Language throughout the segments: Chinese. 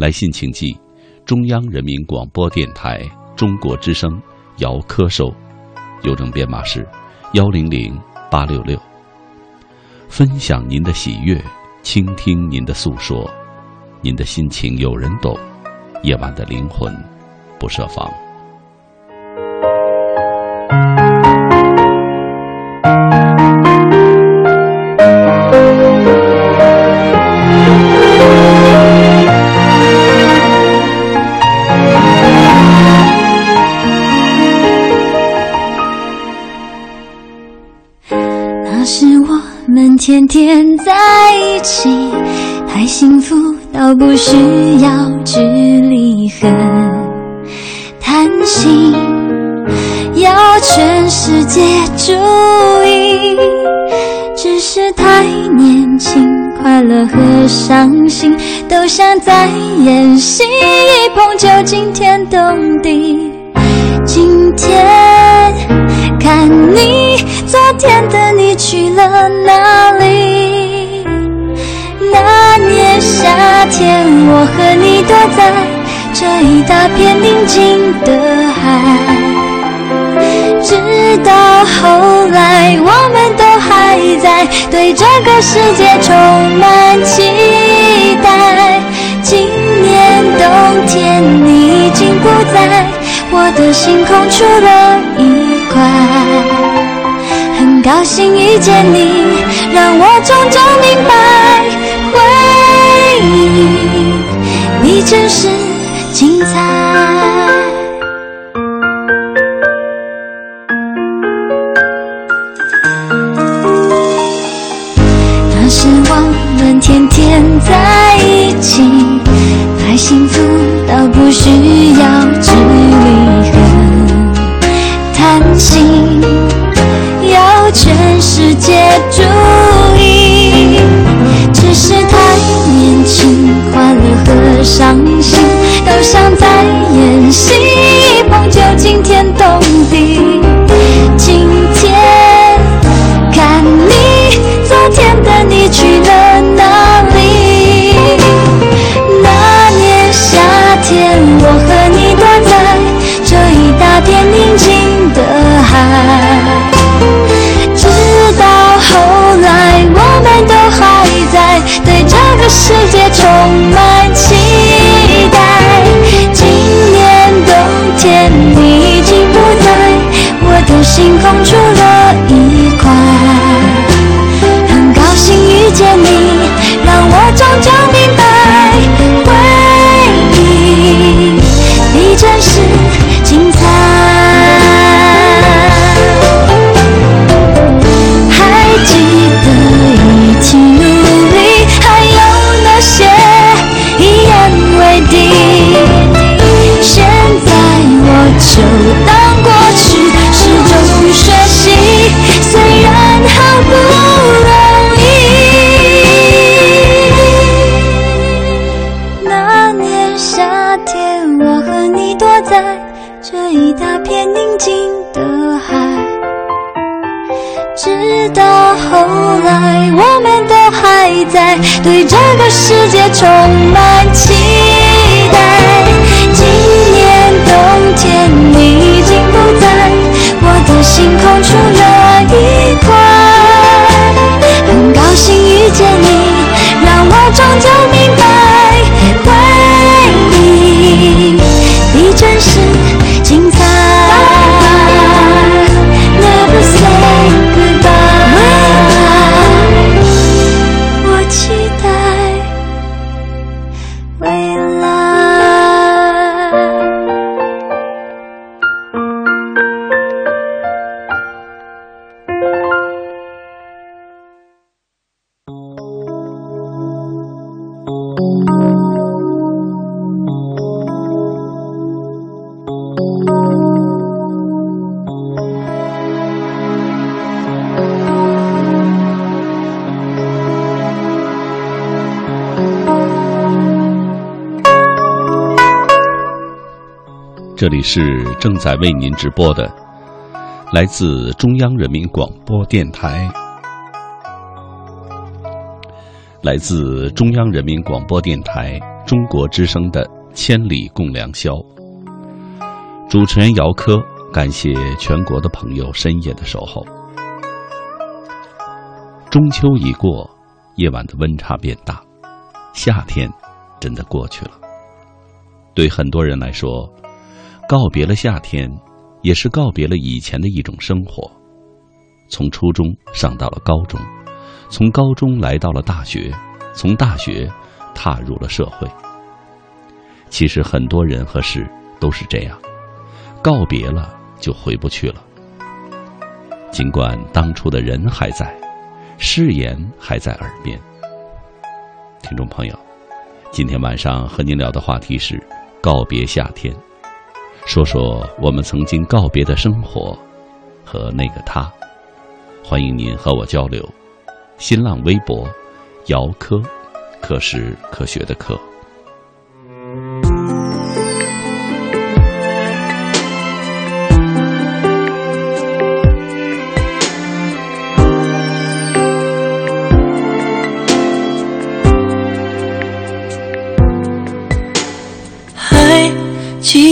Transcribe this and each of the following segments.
来信请寄中央人民广播电台中国之声姚科收，邮政编码是幺零零八六六。分享您的喜悦，倾听您的诉说，您的心情有人懂，夜晚的灵魂不设防。天天在一起，太幸福到不需要距离很贪心，要全世界注意，只是太年轻，快乐和伤心都像在演戏，一碰就惊天动地。今天看你，昨天的你去了哪里？那年夏天，我和你躲在这一大片宁静的海，直到后来，我们都还在对这个世界充满期待。今年冬天，你已经不在。我的星空出了一快，很高兴遇见你，让我终究明白，回忆你真是精彩。那时我们天天在一起，太幸福到不需要距离里是正在为您直播的，来自中央人民广播电台，来自中央人民广播电台中国之声的《千里共良宵》。主持人姚科，感谢全国的朋友深夜的守候。中秋已过，夜晚的温差变大，夏天真的过去了。对很多人来说，告别了夏天，也是告别了以前的一种生活。从初中上到了高中，从高中来到了大学，从大学踏入了社会。其实很多人和事都是这样，告别了就回不去了。尽管当初的人还在，誓言还在耳边。听众朋友，今天晚上和您聊的话题是告别夏天。说说我们曾经告别的生活和那个他，欢迎您和我交流。新浪微博，姚科，科是科学的科。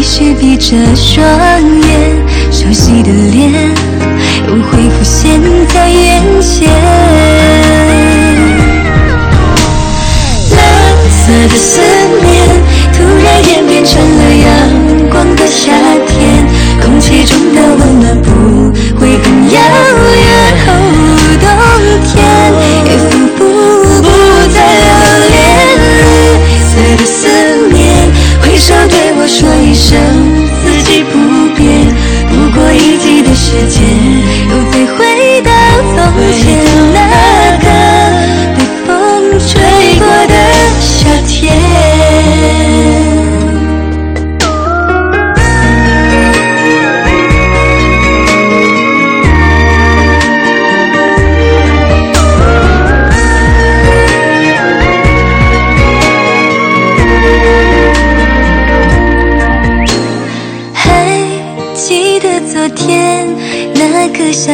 继续闭着双眼，熟悉的脸。又会浮现在眼前，蓝色的思念突然演变成了阳光的夏天，空气中的温暖不会更遥远。说一声，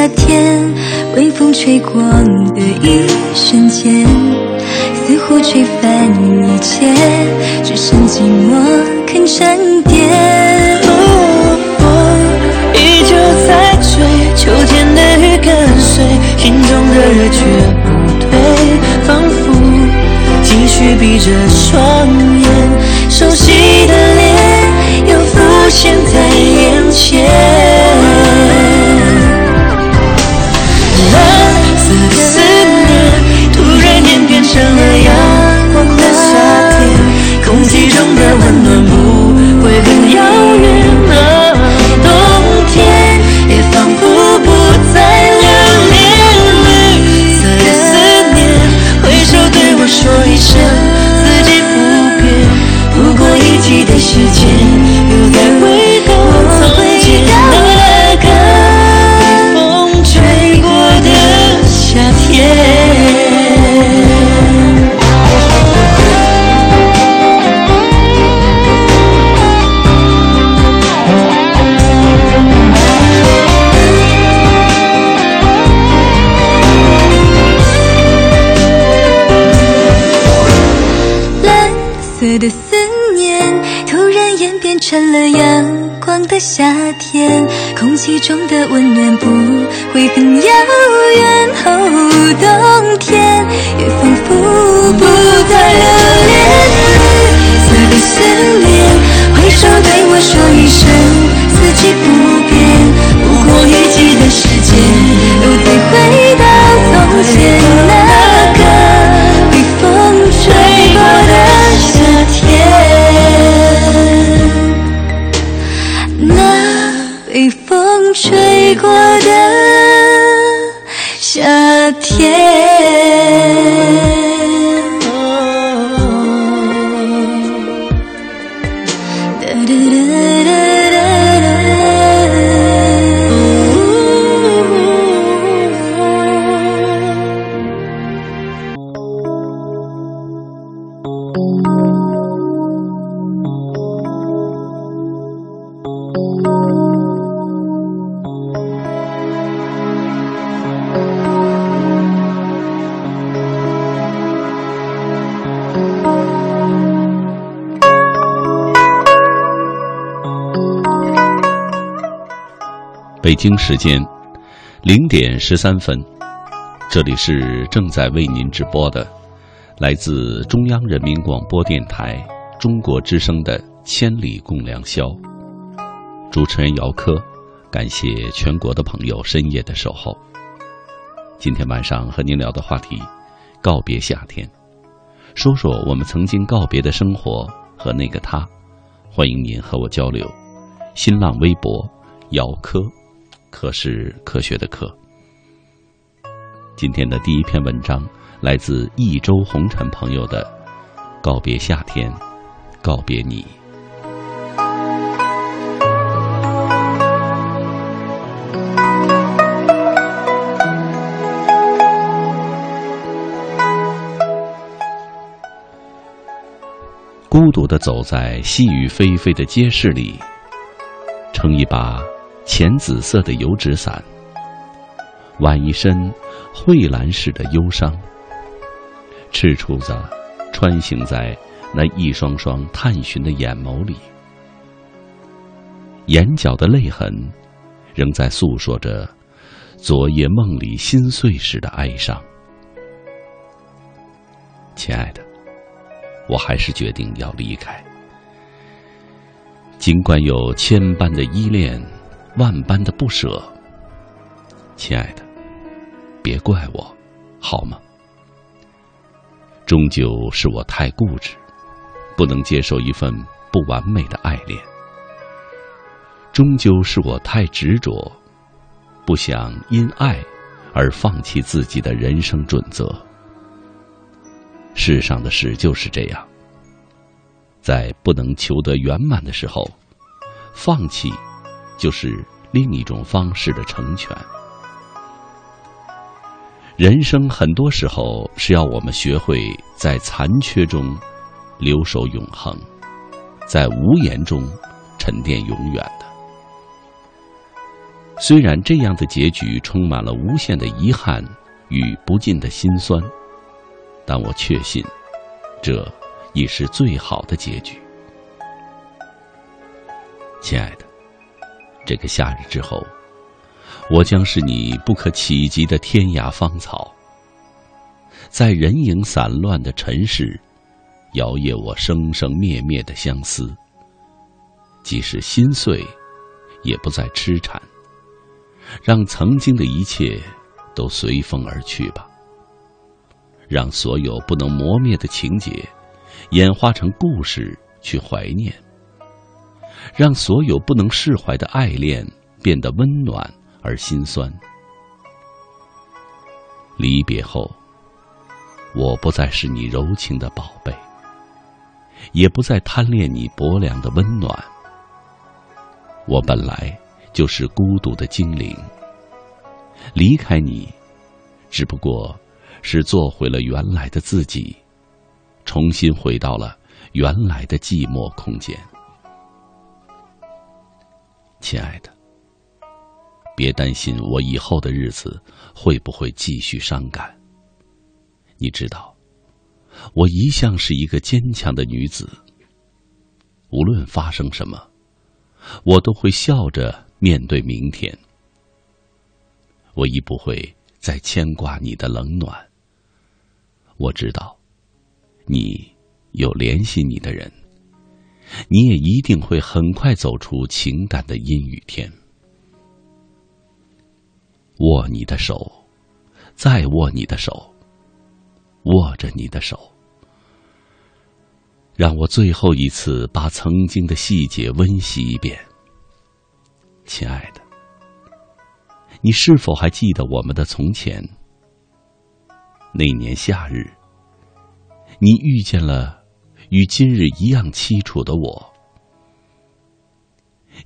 夏天。微风吹过的一瞬间，似乎吹翻一切，只剩寂寞肯沉淀。风依旧在吹，秋天的雨跟随，心中的热却不退，仿佛继续闭着双眼，熟悉的脸又浮现在眼前。的思念，突然演变成了阳光的夏天，空气中的温暖不会很遥远。哦，冬天也仿佛不再留恋，紫色的思念，挥手对我说北京时间零点十三分，这里是正在为您直播的，来自中央人民广播电台中国之声的《千里共良宵》。主持人姚科，感谢全国的朋友深夜的守候。今天晚上和您聊的话题：告别夏天，说说我们曾经告别的生活和那个他。欢迎您和我交流。新浪微博姚科。可是科学的科。今天的第一篇文章来自益州红尘朋友的《告别夏天，告别你》。孤独的走在细雨霏霏的街市里，撑一把。浅紫色的油纸伞，挽一身蕙兰式的忧伤，赤兔子穿行在那一双双探寻的眼眸里，眼角的泪痕，仍在诉说着昨夜梦里心碎时的哀伤。亲爱的，我还是决定要离开，尽管有千般的依恋。万般的不舍，亲爱的，别怪我，好吗？终究是我太固执，不能接受一份不完美的爱恋；终究是我太执着，不想因爱而放弃自己的人生准则。世上的事就是这样，在不能求得圆满的时候，放弃。就是另一种方式的成全。人生很多时候是要我们学会在残缺中留守永恒，在无言中沉淀永远的。虽然这样的结局充满了无限的遗憾与不尽的心酸，但我确信，这已是最好的结局，亲爱的。这个夏日之后，我将是你不可企及的天涯芳草，在人影散乱的尘世，摇曳我生生灭灭的相思。即使心碎，也不再痴缠，让曾经的一切都随风而去吧。让所有不能磨灭的情节，演化成故事去怀念。让所有不能释怀的爱恋变得温暖而心酸。离别后，我不再是你柔情的宝贝，也不再贪恋你薄凉的温暖。我本来就是孤独的精灵，离开你，只不过是做回了原来的自己，重新回到了原来的寂寞空间。亲爱的，别担心我以后的日子会不会继续伤感。你知道，我一向是一个坚强的女子，无论发生什么，我都会笑着面对明天。我亦不会再牵挂你的冷暖。我知道，你有联系你的人，你也一定会很快走出情感的阴雨天。握你的手，再握你的手，握着你的手，让我最后一次把曾经的细节温习一遍，亲爱的。你是否还记得我们的从前？那年夏日，你遇见了与今日一样凄楚的我。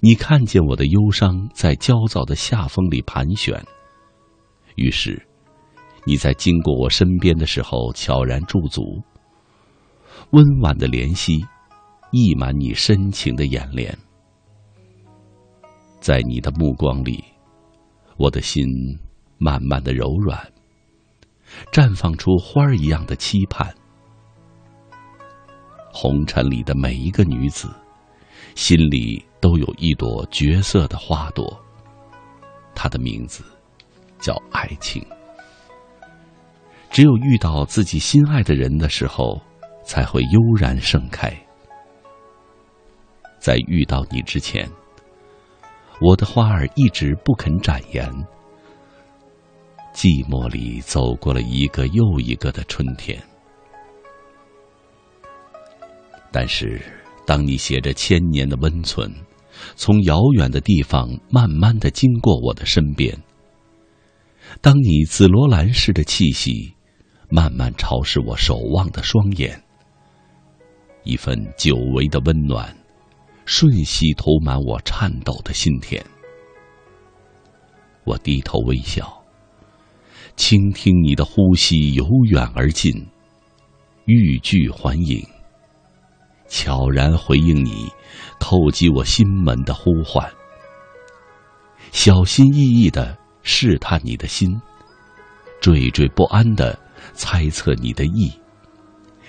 你看见我的忧伤在焦躁的夏风里盘旋，于是你在经过我身边的时候悄然驻足，温婉的怜惜溢满你深情的眼帘，在你的目光里。我的心慢慢的柔软，绽放出花儿一样的期盼。红尘里的每一个女子，心里都有一朵绝色的花朵，她的名字叫爱情。只有遇到自己心爱的人的时候，才会悠然盛开。在遇到你之前。我的花儿一直不肯展颜，寂寞里走过了一个又一个的春天。但是，当你携着千年的温存，从遥远的地方慢慢的经过我的身边，当你紫罗兰似的气息慢慢潮湿我守望的双眼，一份久违的温暖。瞬息投满我颤抖的心田，我低头微笑，倾听你的呼吸由远而近，欲拒还迎，悄然回应你叩击我心门的呼唤，小心翼翼的试探你的心，惴惴不安的猜测你的意，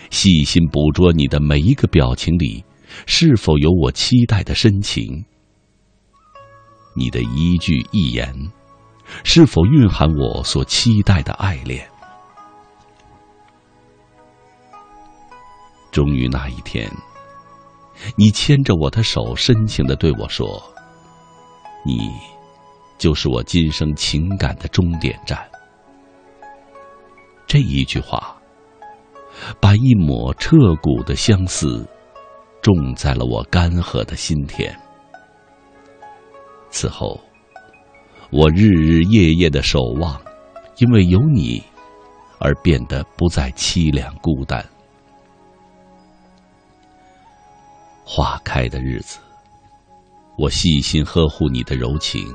细心捕捉你的每一个表情里。是否有我期待的深情？你的一句一言，是否蕴含我所期待的爱恋？终于那一天，你牵着我的手，深情的对我说：“你，就是我今生情感的终点站。”这一句话，把一抹彻骨的相思。种在了我干涸的心田。此后，我日日夜夜的守望，因为有你，而变得不再凄凉孤单。花开的日子，我细心呵护你的柔情，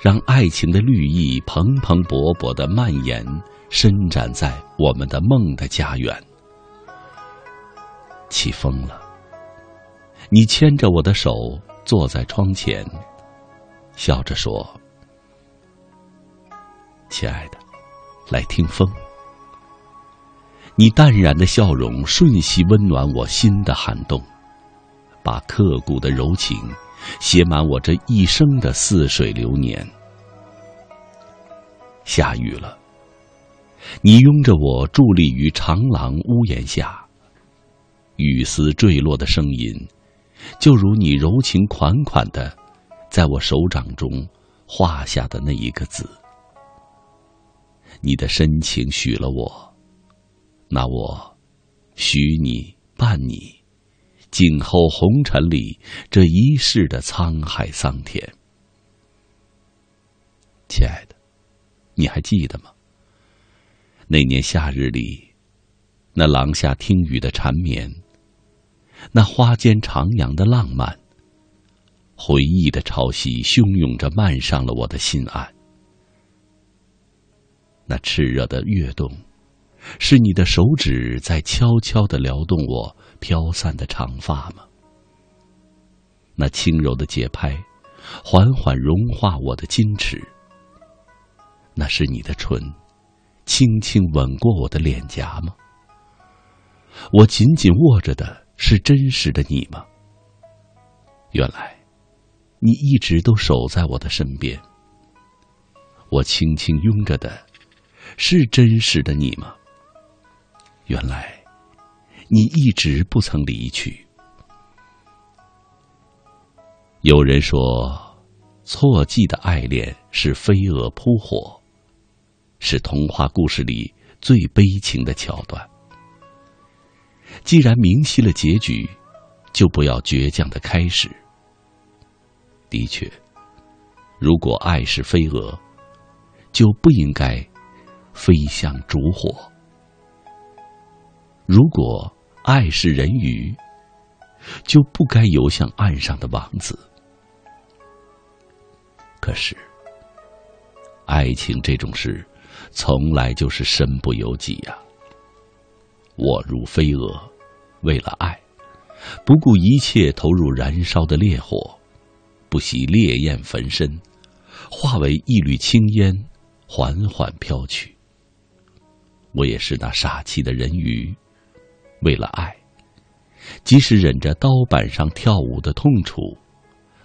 让爱情的绿意蓬蓬勃勃的蔓延，伸展在我们的梦的家园。起风了。你牵着我的手坐在窗前，笑着说：“亲爱的，来听风。”你淡然的笑容瞬息温暖我心的寒冬，把刻骨的柔情写满我这一生的似水流年。下雨了，你拥着我伫立于长廊屋檐下，雨丝坠落的声音。就如你柔情款款的，在我手掌中画下的那一个字，你的深情许了我，那我许你伴你，静候红尘里这一世的沧海桑田。亲爱的，你还记得吗？那年夏日里，那廊下听雨的缠绵。那花间徜徉的浪漫，回忆的潮汐汹涌着漫上了我的心岸。那炽热的跃动，是你的手指在悄悄的撩动我飘散的长发吗？那轻柔的节拍，缓缓融化我的矜持。那是你的唇，轻轻吻过我的脸颊吗？我紧紧握着的。是真实的你吗？原来，你一直都守在我的身边。我轻轻拥着的，是真实的你吗？原来，你一直不曾离去。有人说，错记的爱恋是飞蛾扑火，是童话故事里最悲情的桥段。既然明晰了结局，就不要倔强的开始。的确，如果爱是飞蛾，就不应该飞向烛火；如果爱是人鱼，就不该游向岸上的王子。可是，爱情这种事，从来就是身不由己呀。我如飞蛾，为了爱，不顾一切投入燃烧的烈火。不惜烈焰焚身，化为一缕青烟，缓缓飘去。我也是那傻气的人鱼，为了爱，即使忍着刀板上跳舞的痛楚，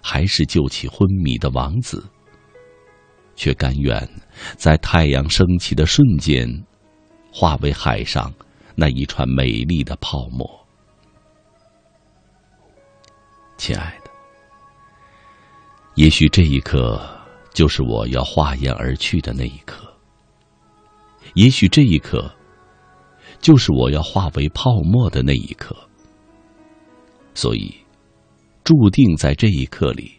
还是救起昏迷的王子，却甘愿在太阳升起的瞬间，化为海上那一串美丽的泡沫。亲爱的。也许这一刻就是我要化烟而去的那一刻。也许这一刻就是我要化为泡沫的那一刻。所以，注定在这一刻里，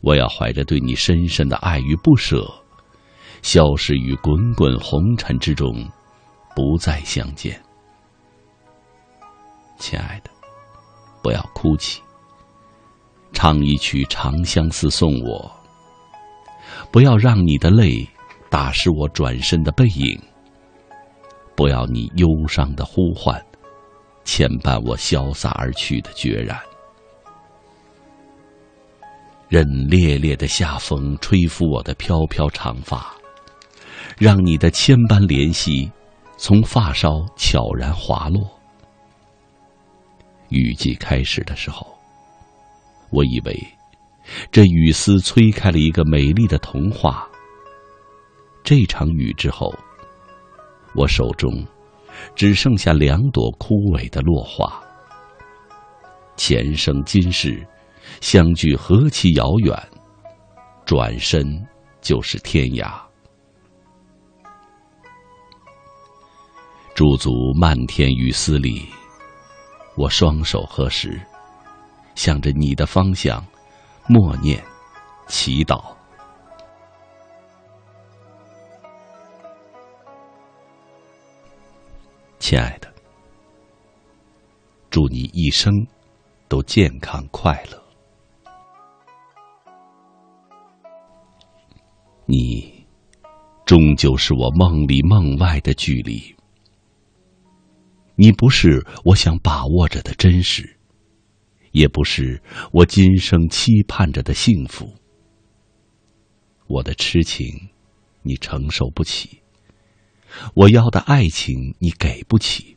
我要怀着对你深深的爱与不舍，消失于滚滚红尘之中，不再相见。亲爱的，不要哭泣。唱一曲《长相思》送我，不要让你的泪打湿我转身的背影，不要你忧伤的呼唤牵绊我潇洒而去的决然。任烈烈的夏风吹拂我的飘飘长发，让你的千般怜惜从发梢悄然滑落。雨季开始的时候。我以为，这雨丝催开了一个美丽的童话。这场雨之后，我手中只剩下两朵枯萎的落花。前生今世相距何其遥远，转身就是天涯。驻足漫天雨丝里，我双手合十。向着你的方向，默念，祈祷，亲爱的，祝你一生都健康快乐。你，终究是我梦里梦外的距离。你不是我想把握着的真实。也不是我今生期盼着的幸福。我的痴情，你承受不起；我要的爱情，你给不起。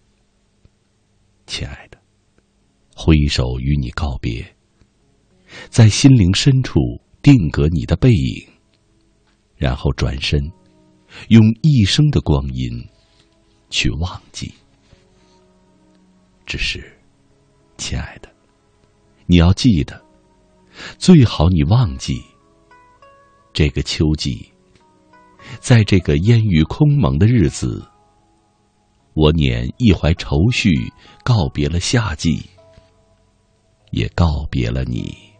亲爱的，挥手与你告别，在心灵深处定格你的背影，然后转身，用一生的光阴去忘记。只是，亲爱的。你要记得，最好你忘记。这个秋季，在这个烟雨空蒙的日子，我捻一怀愁绪，告别了夏季，也告别了你。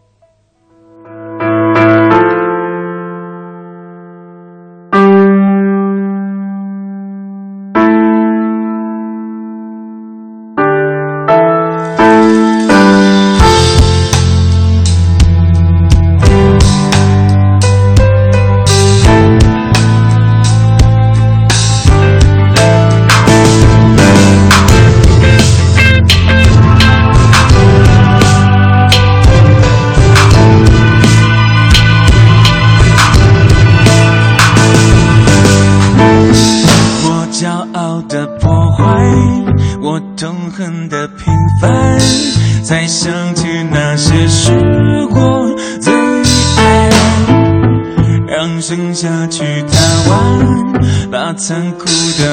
残酷的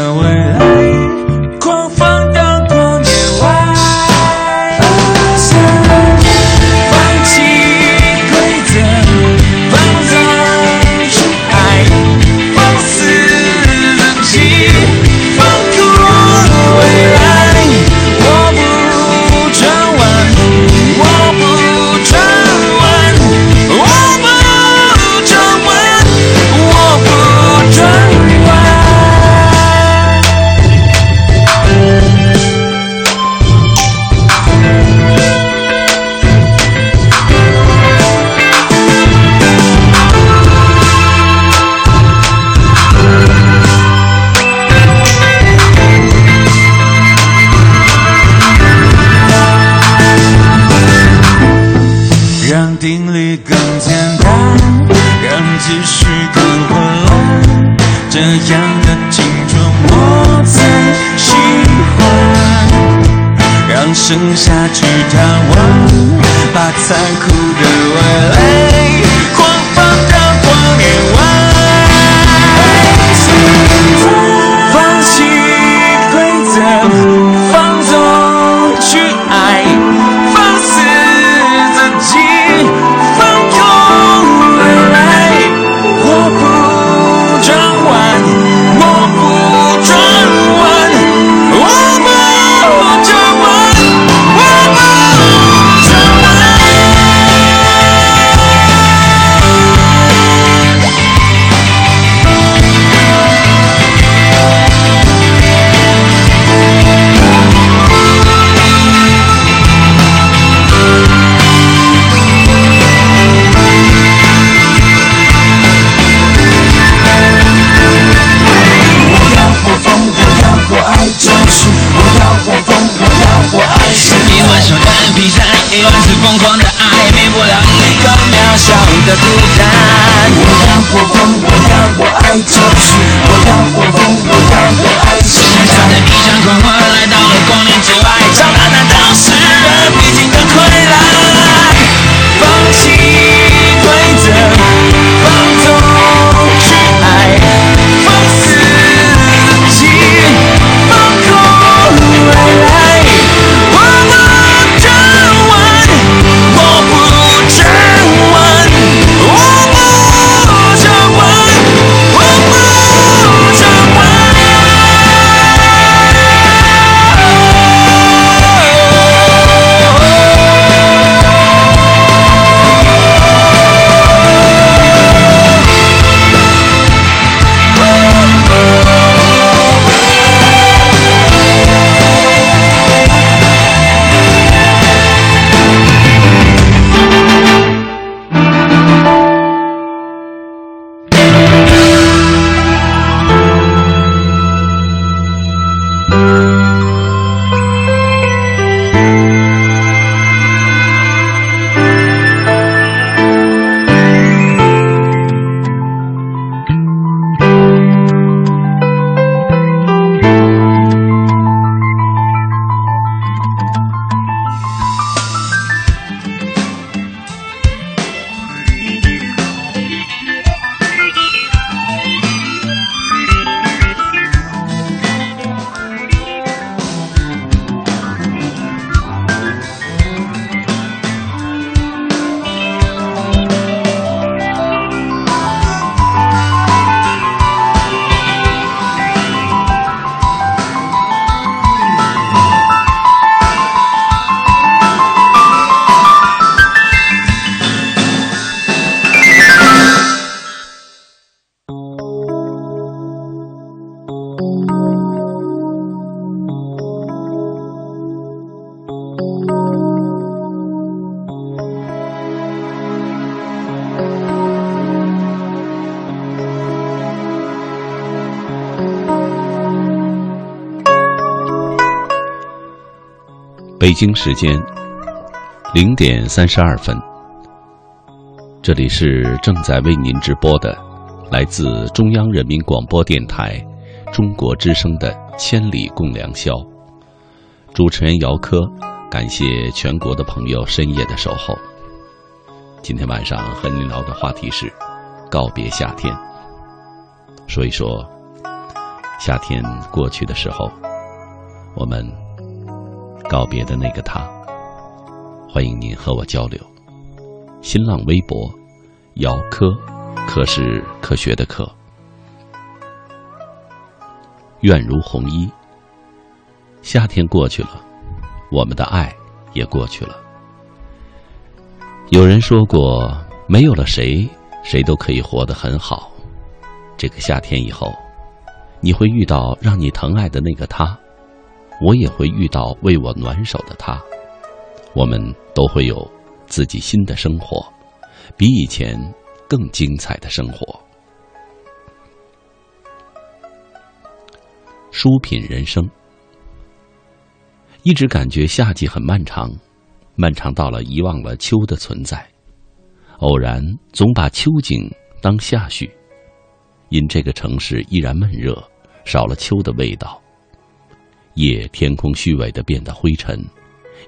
北京时间零点三十二分。这里是正在为您直播的来自中央人民广播电台中国之声的千里共良宵。主持人姚科感谢全国的朋友深夜的守候。今天晚上和您聊的话题是告别夏天。说一说夏天过去的时候我们告别的那个他。欢迎您和我交流。新浪微博，姚科，科是科学的科。愿如红衣。夏天过去了，我们的爱也过去了。有人说过，没有了谁，谁都可以活得很好。这个夏天以后，你会遇到让你疼爱的那个他，我也会遇到为我暖手的他，我们都会有自己新的生活，比以前更精彩的生活。书品人生，一直感觉夏季很漫长。漫长到了遗忘了秋的存在，偶然总把秋景当夏序，因这个城市依然闷热，少了秋的味道。夜天空虚伪的变得灰沉，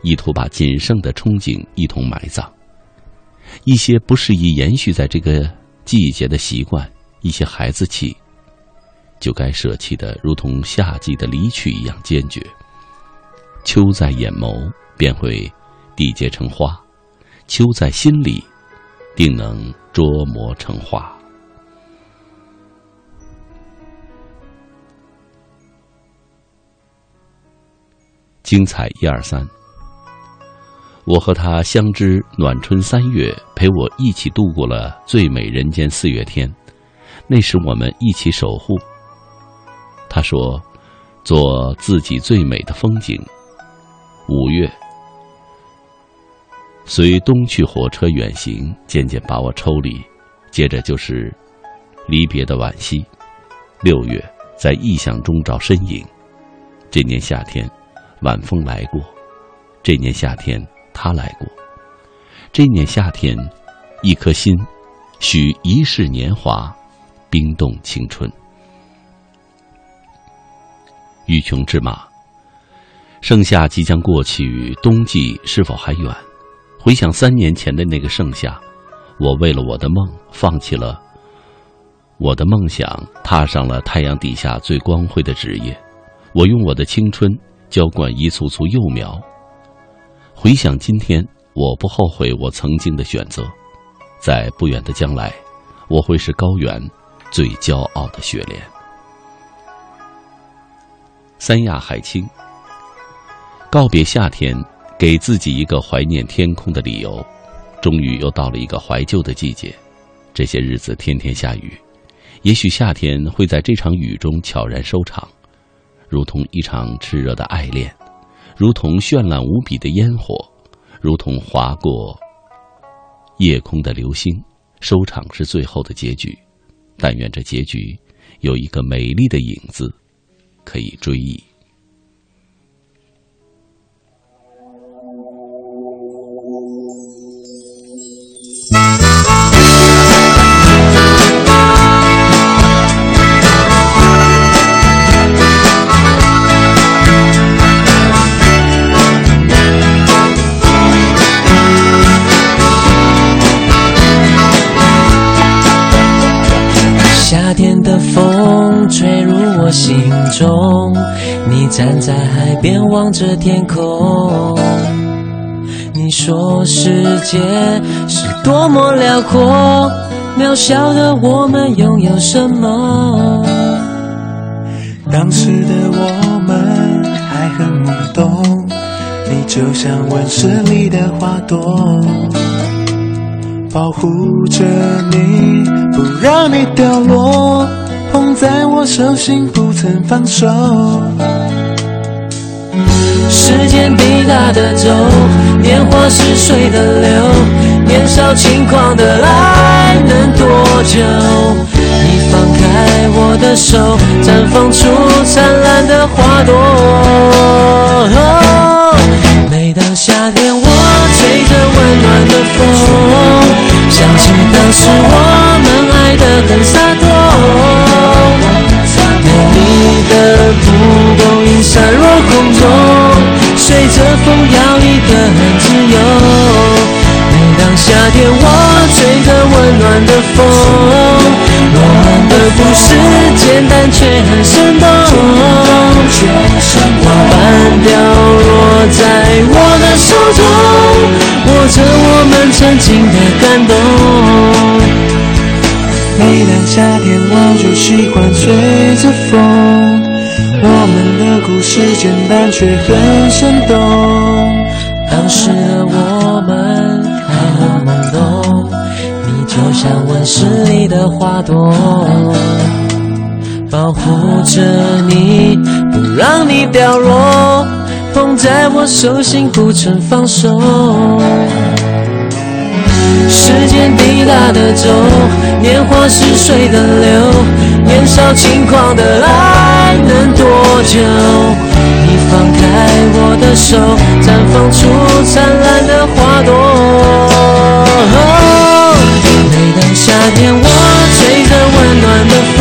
意图把仅剩的憧憬一同埋葬。一些不适宜延续在这个季节的习惯，一些孩子气，就该舍弃的，如同夏季的离去一样坚决。秋在眼眸，便会。缔结成花，秋在心里，定能琢磨成花。精彩一二三，我和他相知暖春三月，陪我一起度过了最美人间四月天。那时我们一起守护。他说：“做自己最美的风景。”五月。随东去火车远行，渐渐把我抽离。接着就是离别的惋惜。六月，在异象中找身影。这年夏天，晚风来过；这年夏天，他来过。这年夏天，一颗心，许一世年华，冰冻青春。欲穷之马，盛夏即将过去，冬季是否还远？回想三年前的那个盛夏，我为了我的梦放弃了我的梦想，踏上了太阳底下最光辉的职业。我用我的青春浇灌一簇簇幼苗。回想今天，我不后悔我曾经的选择。在不远的将来，我会是高原最骄傲的雪莲。三亚海清，告别夏天。给自己一个怀念天空的理由，终于又到了一个怀旧的季节。这些日子天天下雨，也许夏天会在这场雨中悄然收场，如同一场炽热的爱恋，如同绚烂无比的烟火，如同划过夜空的流星。收场是最后的结局，但愿这结局有一个美丽的影子可以追忆。站在海边望着天空。你说世界是多么辽阔，渺小的我们拥有什么？当时的我们还很懵懂，你就像温室里的花朵，保护着你，不让你掉落，捧在我手心不曾放手。时间滴答的走，年华似水的流，年少轻狂的爱能多久？你放开我的手，绽放出灿烂的花朵。每当夏天，我吹着温暖的风，想起当时我们爱得很洒脱。美丽的不散落空中随着风摇曳的很自由每当夏天我吹着温暖的风我们的故事简单却很生动花瓣掉落在我的手中握着我们曾经的感动。每当夏天我就喜欢吹着风我们故事简单却很生动。当时的我们还很懵懂，你就像温室里的花朵，保护着你，不让你掉落。捧在我手心，不曾放手。时间滴答的走，年华似水的流，年少轻狂的爱能多久？你放开我的手，绽放出灿烂的花朵。每当夏天，我吹着温暖的风，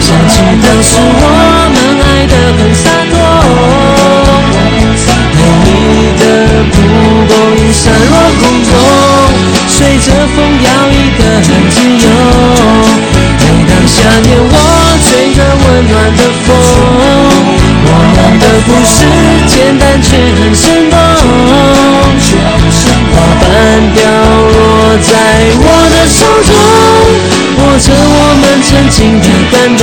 想起当时我们爱得很洒脱。蒲公英散落空中，随着风摇曳得很自由。每当夏天，我吹着温暖的风，我们的故事简单却很生动。花瓣掉落在我的手中，握着我们曾经的感动。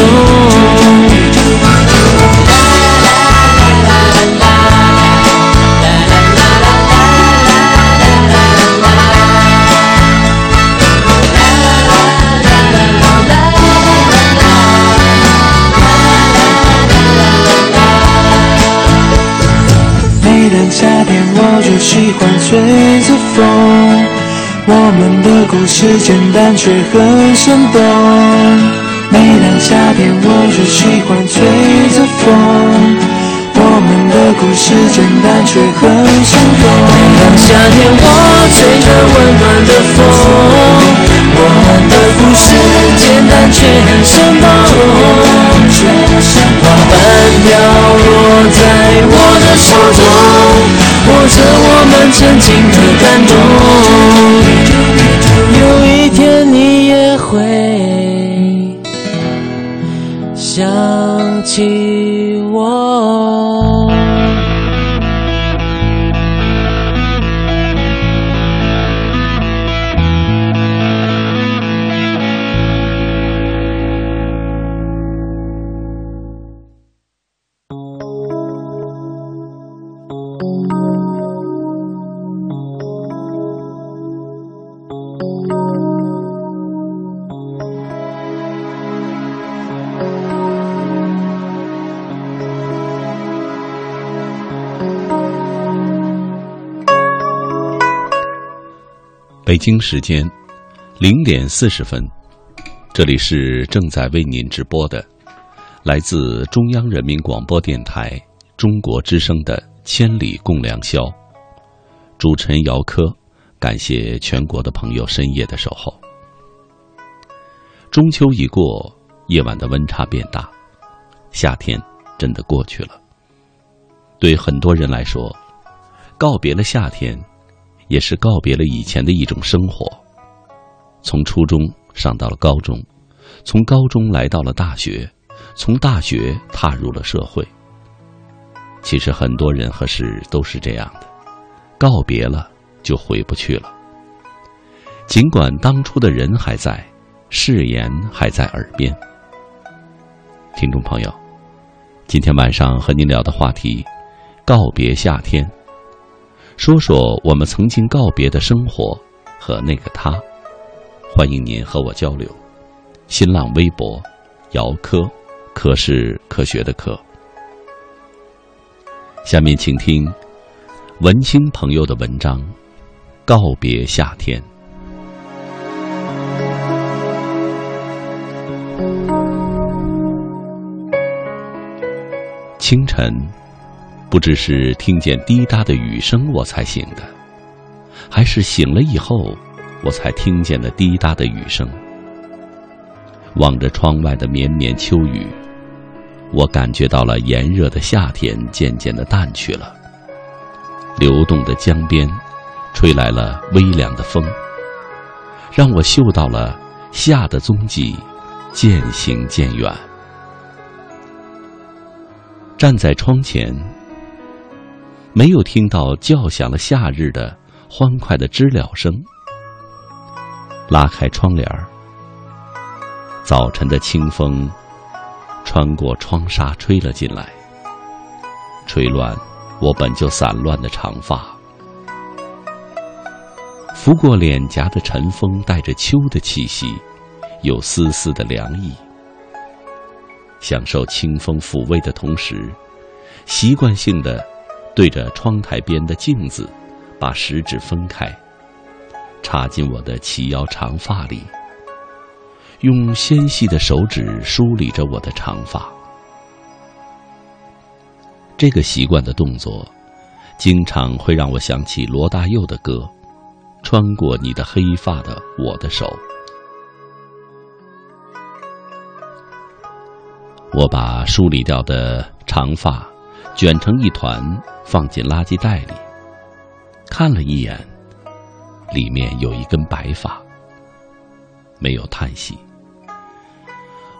是简单却很生动。每当夏天，我就喜欢吹着风。我们的故事简单却很生动。每当夏天，我吹着温暖的风。我们的故事简单却很生动。花瓣飘落在我的手中，握着我们曾经的感动。有一天北京时间零点四十分，这里是正在为您直播的，来自中央人民广播电台中国之声的《千里共良宵》，主持人姚科，感谢全国的朋友深夜的守候。中秋已过，夜晚的温差变大，夏天真的过去了。对很多人来说，告别了夏天。也是告别了以前的一种生活，从初中上到了高中，从高中来到了大学，从大学踏入了社会。其实很多人和事都是这样的，告别了就回不去了。尽管当初的人还在，誓言还在耳边。听众朋友，今天晚上和您聊的话题，告别夏天。说说我们曾经告别的生活和那个他，欢迎您和我交流。新浪微博，姚科，科是科学的科。下面请听文青朋友的文章《告别夏天》。清晨。不知是听见滴答的雨声我才醒的，还是醒了以后我才听见了滴答的雨声。望着窗外的绵绵秋雨，我感觉到了炎热的夏天渐渐的淡去了。流动的江边，吹来了微凉的风，让我嗅到了夏的踪迹渐行渐远。站在窗前，没有听到叫响了夏日的欢快的知了声。拉开窗帘儿，早晨的清风穿过窗纱吹了进来，吹乱我本就散乱的长发。拂过脸颊的晨风，带着秋的气息，有丝丝的凉意。享受清风抚慰的同时，习惯性的对着窗台边的镜子，把食指分开，插进我的齐腰长发里，用纤细的手指梳理着我的长发。这个习惯的动作，经常会让我想起罗大佑的歌。穿过你的黑发的我的手，我把梳理掉的长发卷成一团，放进垃圾袋里。看了一眼，里面有一根白发，没有叹息。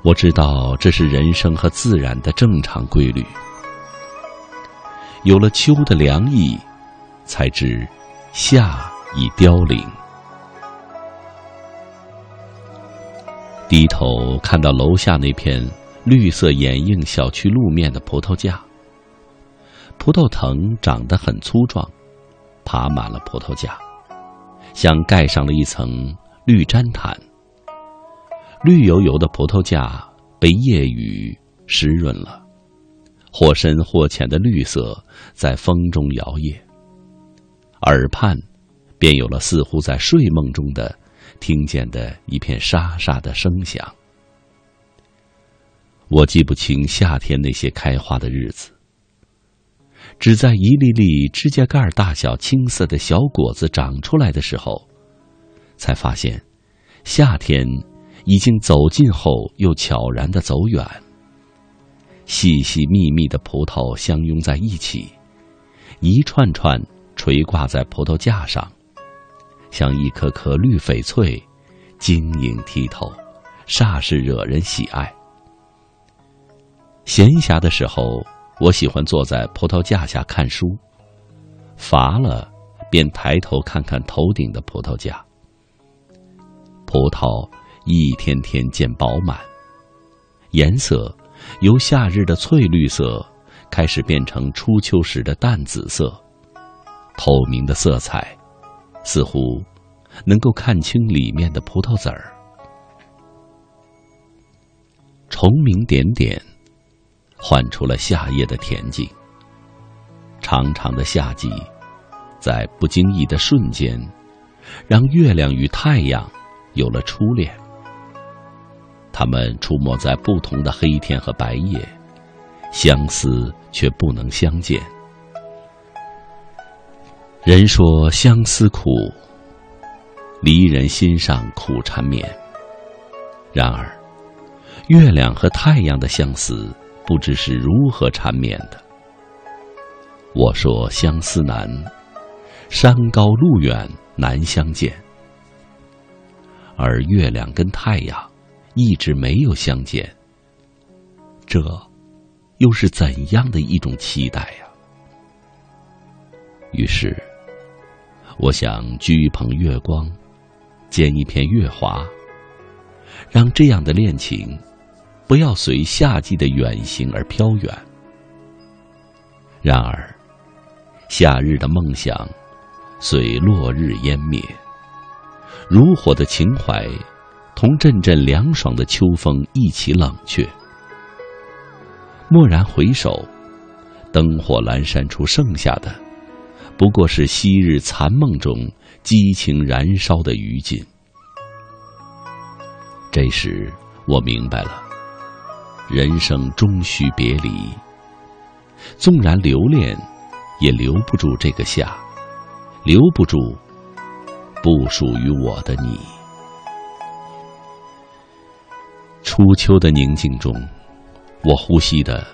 我知道这是人生和自然的正常规律。有了秋的凉意，才知夏。已凋零。低头看到楼下那片绿色掩映小区路面的葡萄架，葡萄藤长得很粗壮，爬满了葡萄架，像盖上了一层绿毡毯。绿油油的葡萄架被夜雨湿润了，或深或浅的绿色在风中摇曳，耳畔。便有了似乎在睡梦中的听见的一片沙沙的声响。我记不清夏天那些开花的日子，只在一粒粒指甲盖大小、青色的小果子长出来的时候，才发现夏天已经走近后又悄然的走远。细细密密的葡萄相拥在一起，一串串垂挂在葡萄架上。像一颗颗绿翡翠，晶莹剔透，煞是惹人喜爱。闲暇的时候，我喜欢坐在葡萄架下看书，乏了便抬头看看头顶的葡萄架。葡萄一天天渐饱满，颜色由夏日的翠绿色开始变成初秋时的淡紫色，透明的色彩。似乎能够看清里面的葡萄籽儿。虫鸣点点，唤出了夏夜的恬静。长长的夏季，在不经意的瞬间，让月亮与太阳有了初恋。他们出没在不同的黑天和白夜，相思却不能相见。人说相思苦，离人心上苦缠绵。然而，月亮和太阳的相思，不知是如何缠绵的。我说相思难，山高路远难相见。而月亮跟太阳一直没有相见，这又是怎样的一种期待呀？于是。我想掬一捧月光，剪一片月华，让这样的恋情不要随夏季的远行而飘远。然而，夏日的梦想随落日湮灭，如火的情怀同阵阵凉爽的秋风一起冷却。蓦然回首，灯火阑珊处剩下的。不过是昔日残梦中激情燃烧的余烬。这时，我明白了，人生终须别离。纵然留恋，也留不住这个夏，留不住不属于我的你。初秋的宁静中，我呼吸的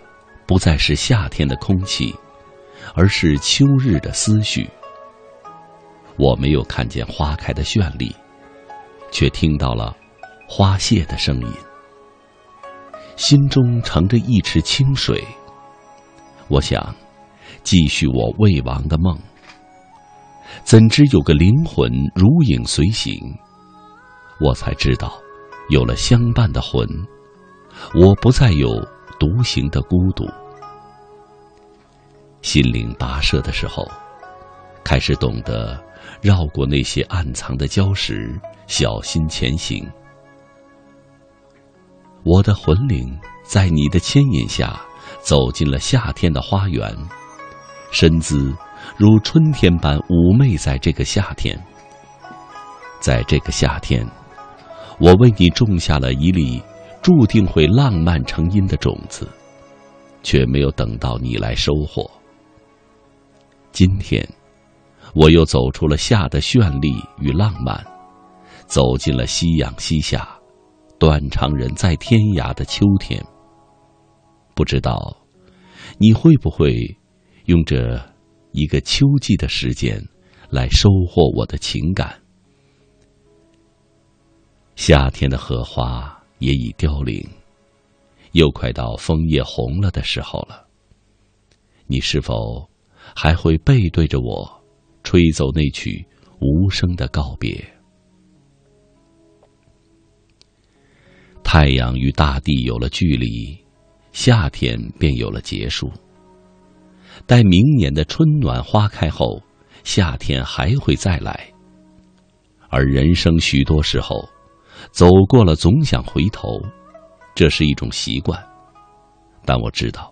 不再是夏天的空气。而是秋日的思绪。我没有看见花开的绚丽，却听到了花谢的声音。心中盛着一池清水，我想继续我未亡的梦。怎知有个灵魂如影随形，我才知道，有了相伴的魂，我不再有独行的孤独。心灵跋涉的时候，开始懂得绕过那些暗藏的礁石，小心前行。我的魂灵在你的牵引下，走进了夏天的花园，身姿如春天般妩媚。在这个夏天，在这个夏天，我为你种下了一粒注定会浪漫成荫的种子，却没有等到你来收获。今天，我又走出了夏的绚丽与浪漫，走进了夕阳西下、断肠人在天涯的秋天。不知道，你会不会用这一个秋季的时间来收获我的情感？夏天的荷花也已凋零，又快到枫叶红了的时候了。你是否？还会背对着我，吹奏那曲无声的告别。太阳与大地有了距离，夏天便有了结束。待明年的春暖花开后，夏天还会再来。而人生许多时候，走过了总想回头，这是一种习惯。但我知道。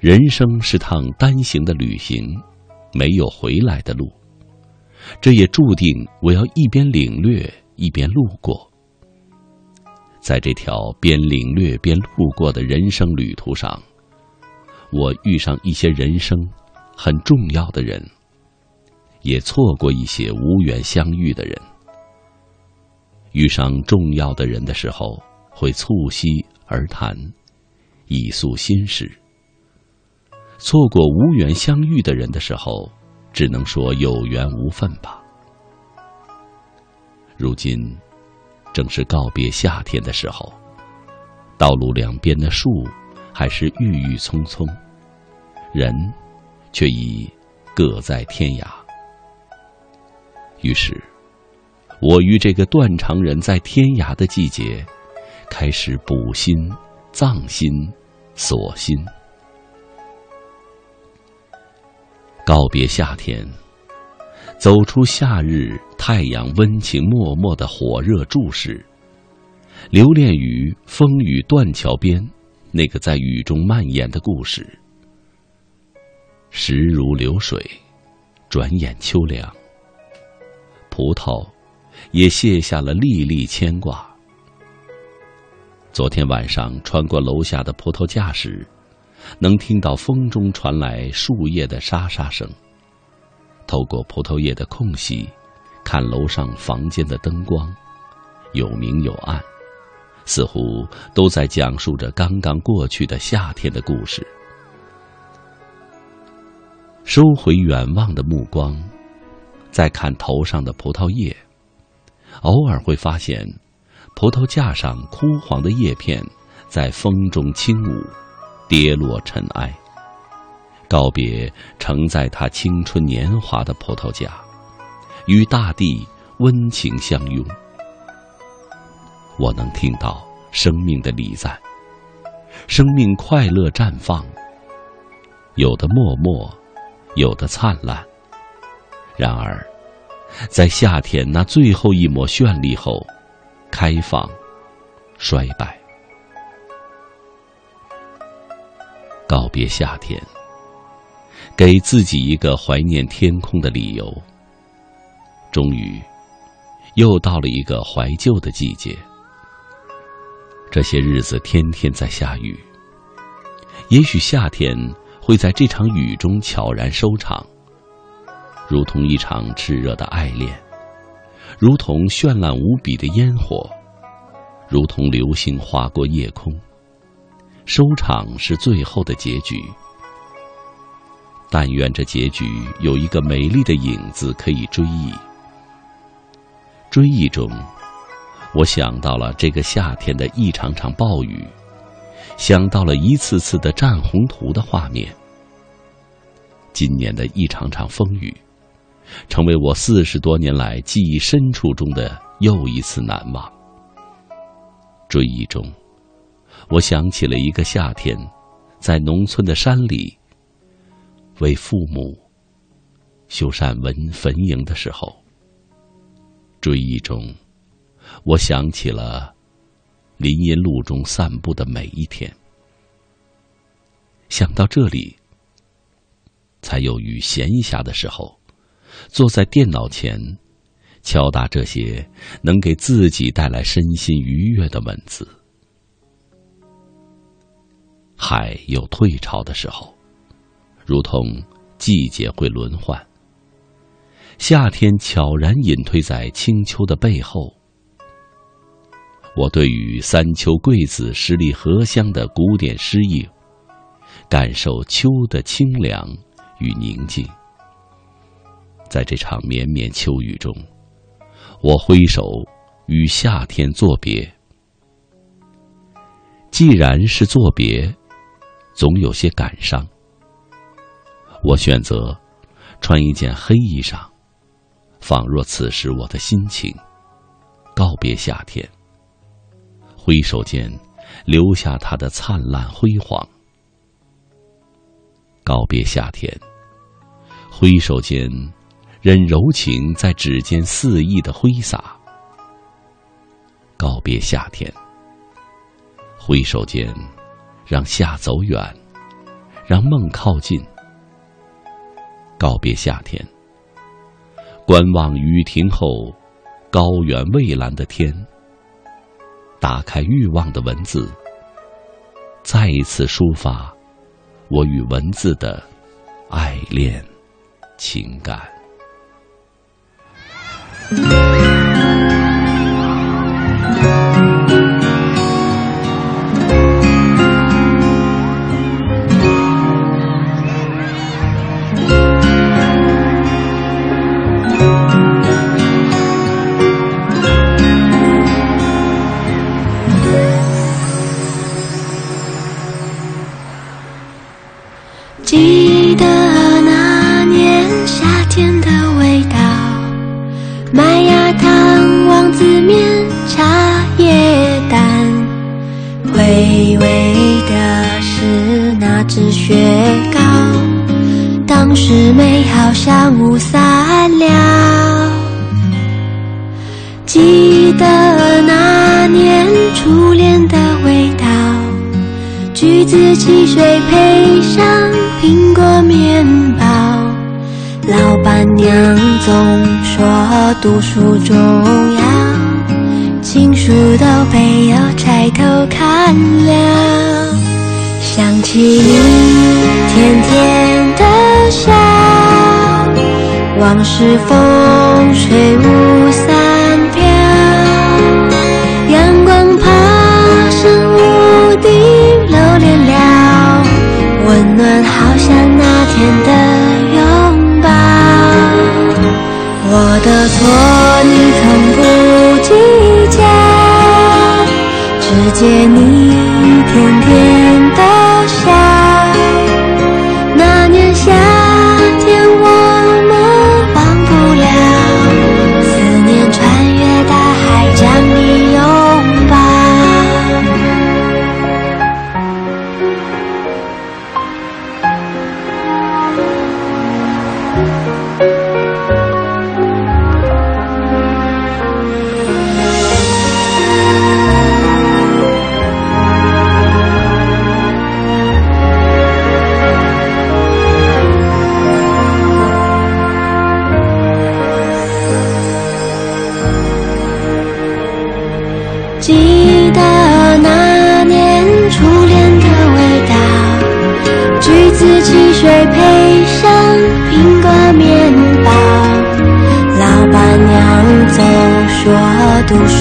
人生是趟单行的旅行，没有回来的路。这也注定我要一边领略一边路过。在这条边领略边路过的人生旅途上，我遇上一些人生很重要的人，也错过一些无缘相遇的人。遇上重要的人的时候，会促膝而谈，以诉心事。错过无缘相遇的人的时候，只能说有缘无分吧。如今，正是告别夏天的时候，道路两边的树还是郁郁葱葱，人却已各在天涯。于是，我与这个断肠人在天涯的季节，开始补心、葬心、锁心。告别夏天，走出夏日太阳温情脉脉的火热注视，留恋于风雨断桥边那个在雨中蔓延的故事。时如流水，转眼秋凉。葡萄也卸下了粒粒牵挂。昨天晚上穿过楼下的葡萄架时。能听到风中传来树叶的沙沙声。透过葡萄叶的空隙，看楼上房间的灯光，有明有暗，似乎都在讲述着刚刚过去的夏天的故事。收回远望的目光，再看头上的葡萄叶，偶尔会发现，葡萄架上枯黄的叶片在风中轻舞。跌落尘埃，告别承载他青春年华的葡萄架，与大地温情相拥。我能听到生命的礼赞，生命快乐绽放，有的默默，有的灿烂。然而，在夏天那最后一抹绚丽后，开放，衰败。告别夏天，给自己一个怀念天空的理由。终于，又到了一个怀旧的季节。这些日子天天在下雨，也许夏天会在这场雨中悄然收场，如同一场炽热的爱恋，如同绚烂无比的烟火，如同流星划过夜空。收场是最后的结局。但愿这结局有一个美丽的影子可以追忆。追忆中，我想到了这个夏天的一场场暴雨，想到了一次次的战红图的画面。今年的一场场风雨，成为我四十多年来记忆深处中的又一次难忘。追忆中，我想起了一个夏天，在农村的山里。为父母修缮文坟茔的时候，追忆中，我想起了林荫路中散步的每一天。想到这里，才有于闲暇的时候，坐在电脑前，敲打这些能给自己带来身心愉悦的文字。海有退潮的时候。如同季节会轮换，夏天悄然隐退在青秋的背后。我对于三秋桂子十里荷香的古典诗意，感受秋的清凉与宁静。在这场绵绵秋雨中，我挥手与夏天作别。既然是作别，总有些感伤。我选择穿一件黑衣裳，仿若此时我的心情。告别夏天，挥手间留下它的灿烂辉煌。告别夏天，挥手间任柔情在指尖肆意的挥洒。告别夏天，挥手间让夏走远，让梦靠近。告别夏天，观望雨停后，高原蔚蓝的天。打开欲望的文字，再一次抒发我与文字的爱恋情感。是美好像物散了记得那年初恋的味道橘子汽水配上苹果面包老板娘总说读书重要情书都被有拆偷看了。想起你甜甜的笑，往事风吹雾散飘，阳光爬上屋顶留恋了。温暖，好像那天的拥抱。我的错，你从不计较，只借你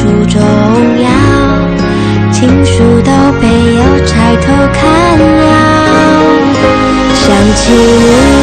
书重要，情书都被邮差偷看了。想起你。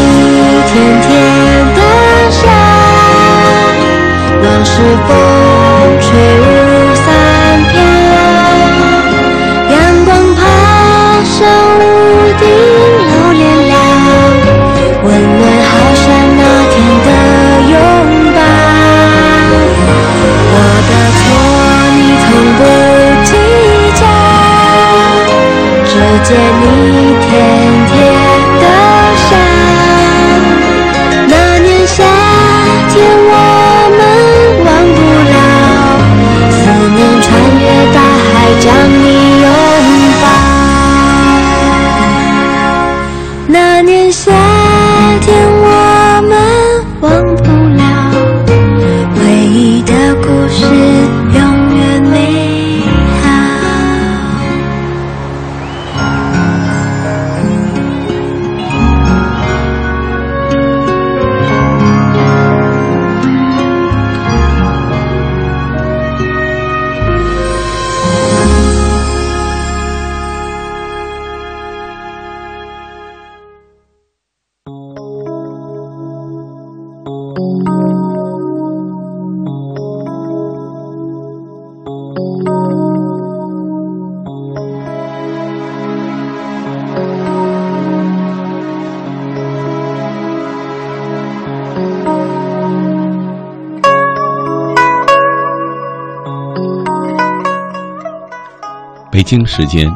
北京时间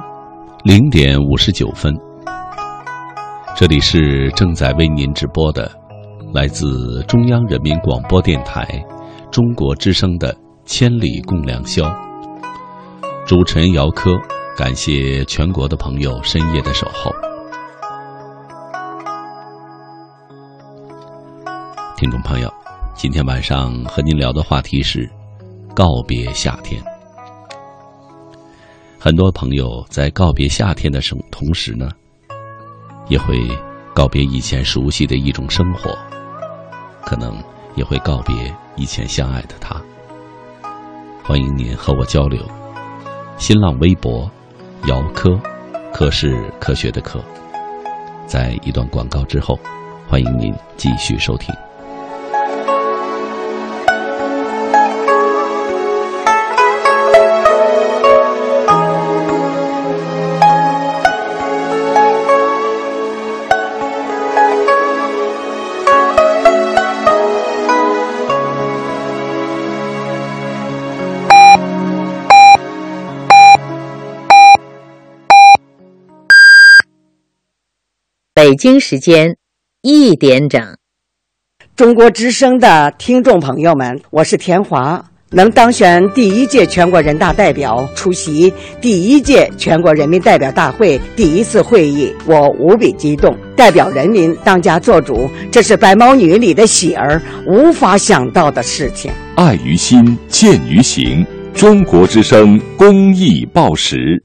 零点五十九分，这里是正在为您直播的，来自中央人民广播电台中国之声的《千里共良宵》。主持人姚科，感谢全国的朋友深夜的守候。听众朋友，今天晚上和您聊的话题是告别夏天。很多朋友在告别夏天的生同时呢，也会告别以前熟悉的一种生活，可能也会告别以前相爱的他。欢迎您和我交流。新浪微博，姚科，科是科学的科。在一段广告之后，欢迎您继续收听。北京时间一点整，中国之声的听众朋友们，我是田华。能当选第一届全国人大代表，出席第一届全国人民代表大会第一次会议，我无比激动。代表人民当家作主，这是白毛女里的喜儿无法想到的事情。爱于心，见于行。中国之声公益报时。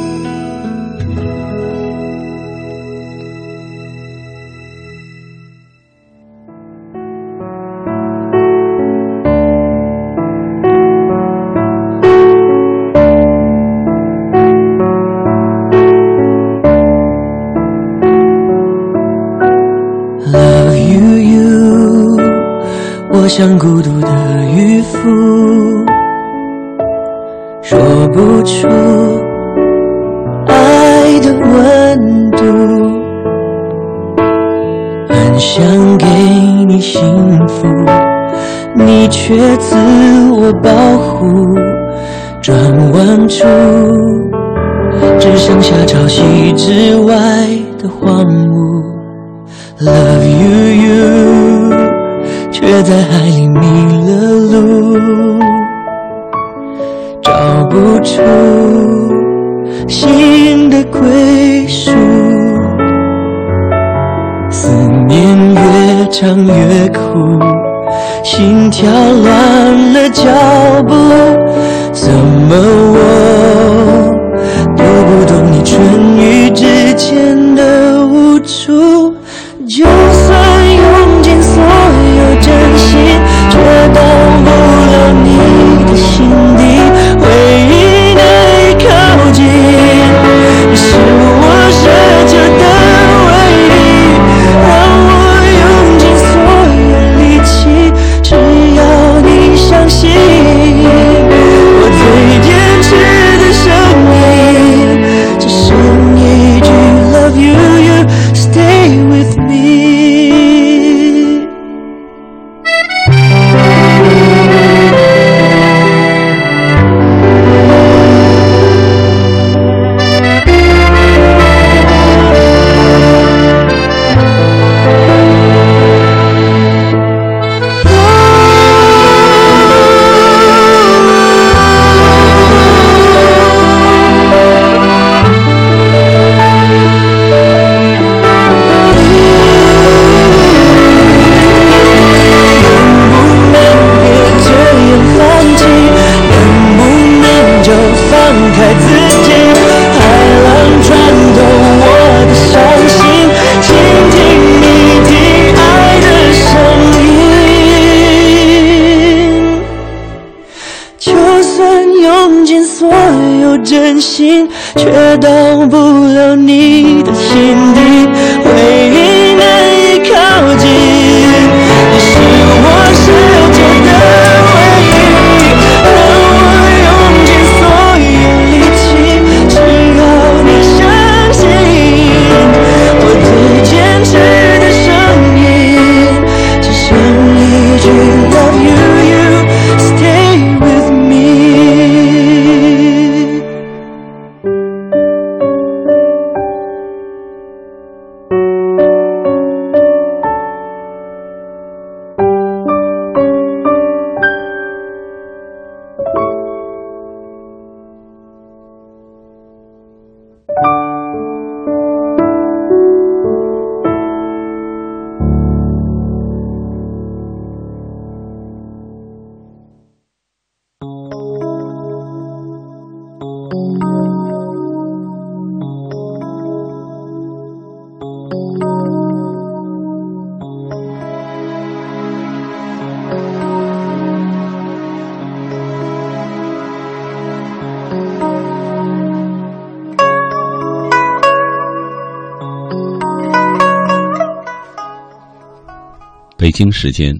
北京时间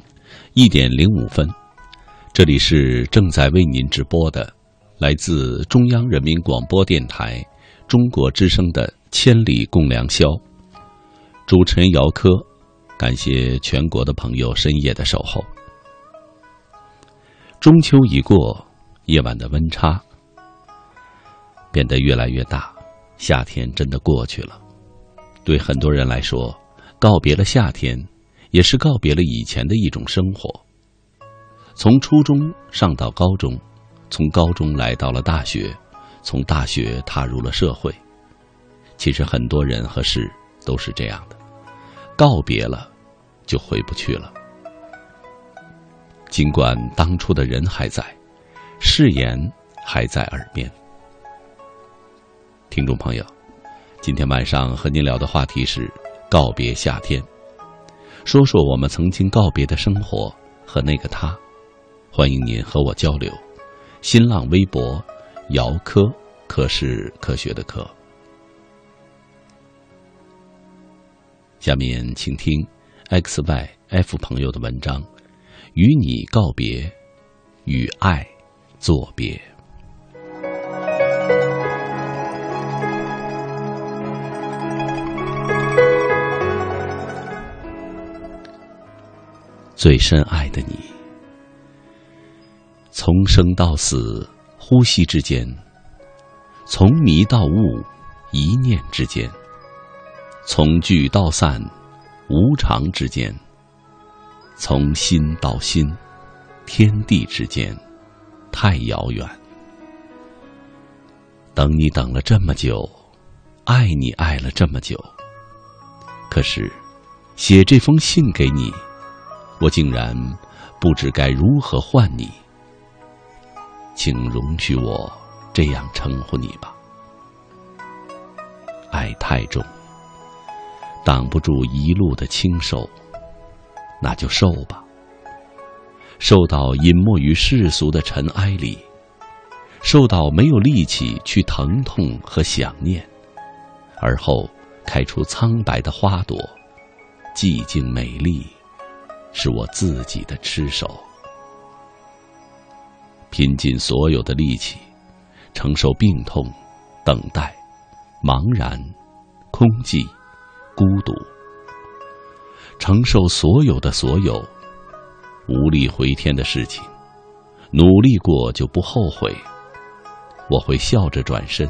一点零五分，这里是正在为您直播的，来自中央人民广播电台中国之声的《千里共良宵》，主持人姚科，感谢全国的朋友深夜的守候。中秋已过，夜晚的温差变得越来越大，夏天真的过去了。对很多人来说，告别了夏天。也是告别了以前的一种生活。从初中上到高中，从高中来到了大学，从大学踏入了社会。其实很多人和事都是这样的，告别了，就回不去了。尽管当初的人还在，誓言还在耳边。听众朋友，今天晚上和您聊的话题是告别夏天。说说我们曾经告别的生活和那个他，欢迎您和我交流。新浪微博姚科，科是科学的科。下面请听 XYF 朋友的文章：与你告别，与爱作别。最深爱的你，从生到死，呼吸之间；从迷到悟，一念之间；从聚到散，无常之间；从心到心，天地之间，太遥远。等你等了这么久，爱你爱了这么久，可是写这封信给你。我竟然不知该如何唤你，请容许我这样称呼你吧。爱太重，挡不住一路的清瘦，那就瘦吧。瘦到隐没于世俗的尘埃里，瘦到没有力气去疼痛和想念，而后开出苍白的花朵，寂静美丽。是我自己的吃手，拼尽所有的力气，承受病痛、等待、茫然、空寂、孤独，承受所有的所有，无力回天的事情，努力过就不后悔。我会笑着转身，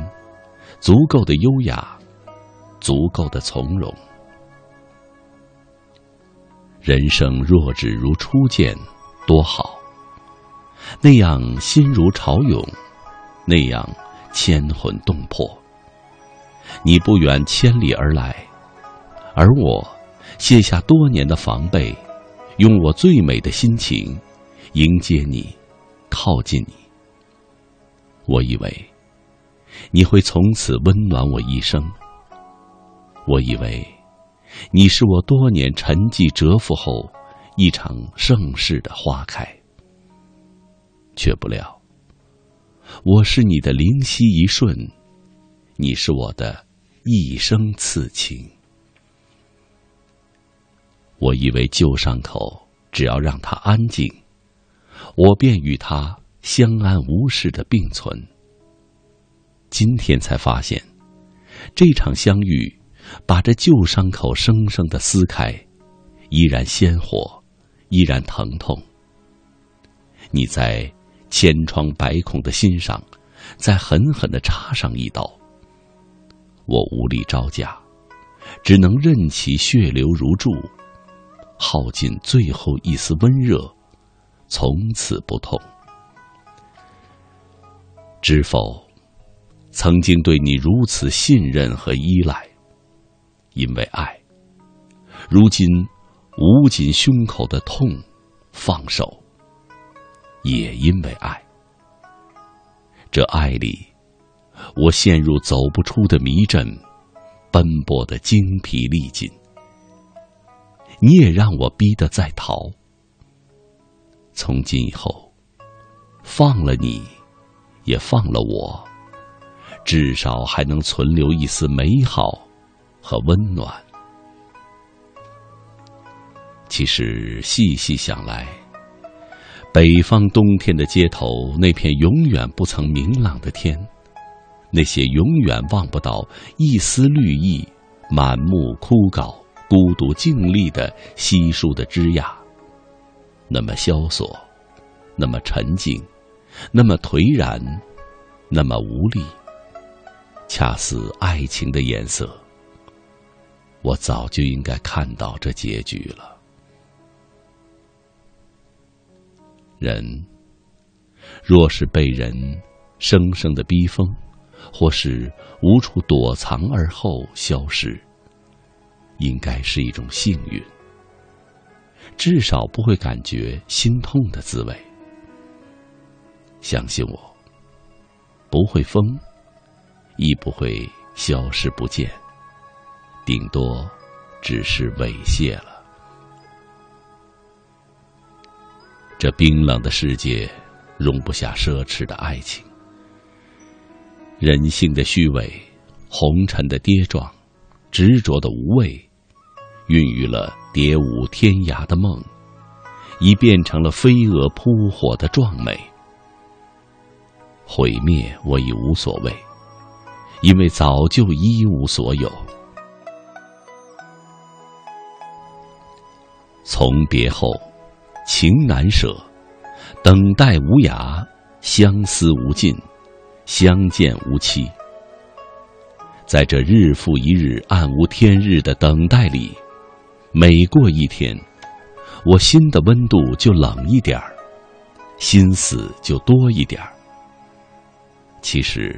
足够的优雅，足够的从容。人生若只如初见，多好。那样心如潮涌，那样牵魂动魄。你不远千里而来，而我卸下多年的防备，用我最美的心情迎接你，靠近你。我以为你会从此温暖我一生。我以为。你是我多年沉寂蛰伏后一场盛世的花开，却不料我是你的灵犀一瞬，你是我的一生刺青。我以为旧伤口只要让它安静，我便与它相安无事的并存。今天才发现，这场相遇把这旧伤口生生的撕开，依然鲜活，依然疼痛。你在千疮百孔的心上，再狠狠的插上一刀。我无力招架，只能任其血流如注。耗尽最后一丝温热，从此不痛。知否？曾经对你如此信任和依赖，因为爱；如今捂紧胸口的痛，放手，也因为爱。这爱里，我陷入走不出的迷阵，奔波的精疲力尽。你也让我逼得在逃。从今以后，放了你，也放了我，至少还能存留一丝美好和温暖。其实细细想来，北方冬天的街头，那片永远不曾明朗的天，那些永远望不到一丝绿意、满目枯槁。孤独静立的稀疏的枝桠，那么萧索，那么沉静，那么颓然，那么无力，恰似爱情的颜色。我早就应该看到这结局了。人若是被人生生的逼疯，或是无处躲藏而后消失。应该是一种幸运，至少不会感觉心痛的滋味。相信我，不会疯，亦不会消失不见，顶多只是猥亵了。这冰冷的世界，容不下奢侈的爱情，人性的虚伪，红尘的跌撞，执着的无畏。孕育了蝶舞天涯的梦，已变成了飞蛾扑火的壮美。毁灭我已无所谓，因为早就一无所有。从别后，情难舍，等待无涯，相思无尽，相见无期。在这日复一日、暗无天日的等待里。每过一天，我心的温度就冷一点儿，心思就多一点儿。其实，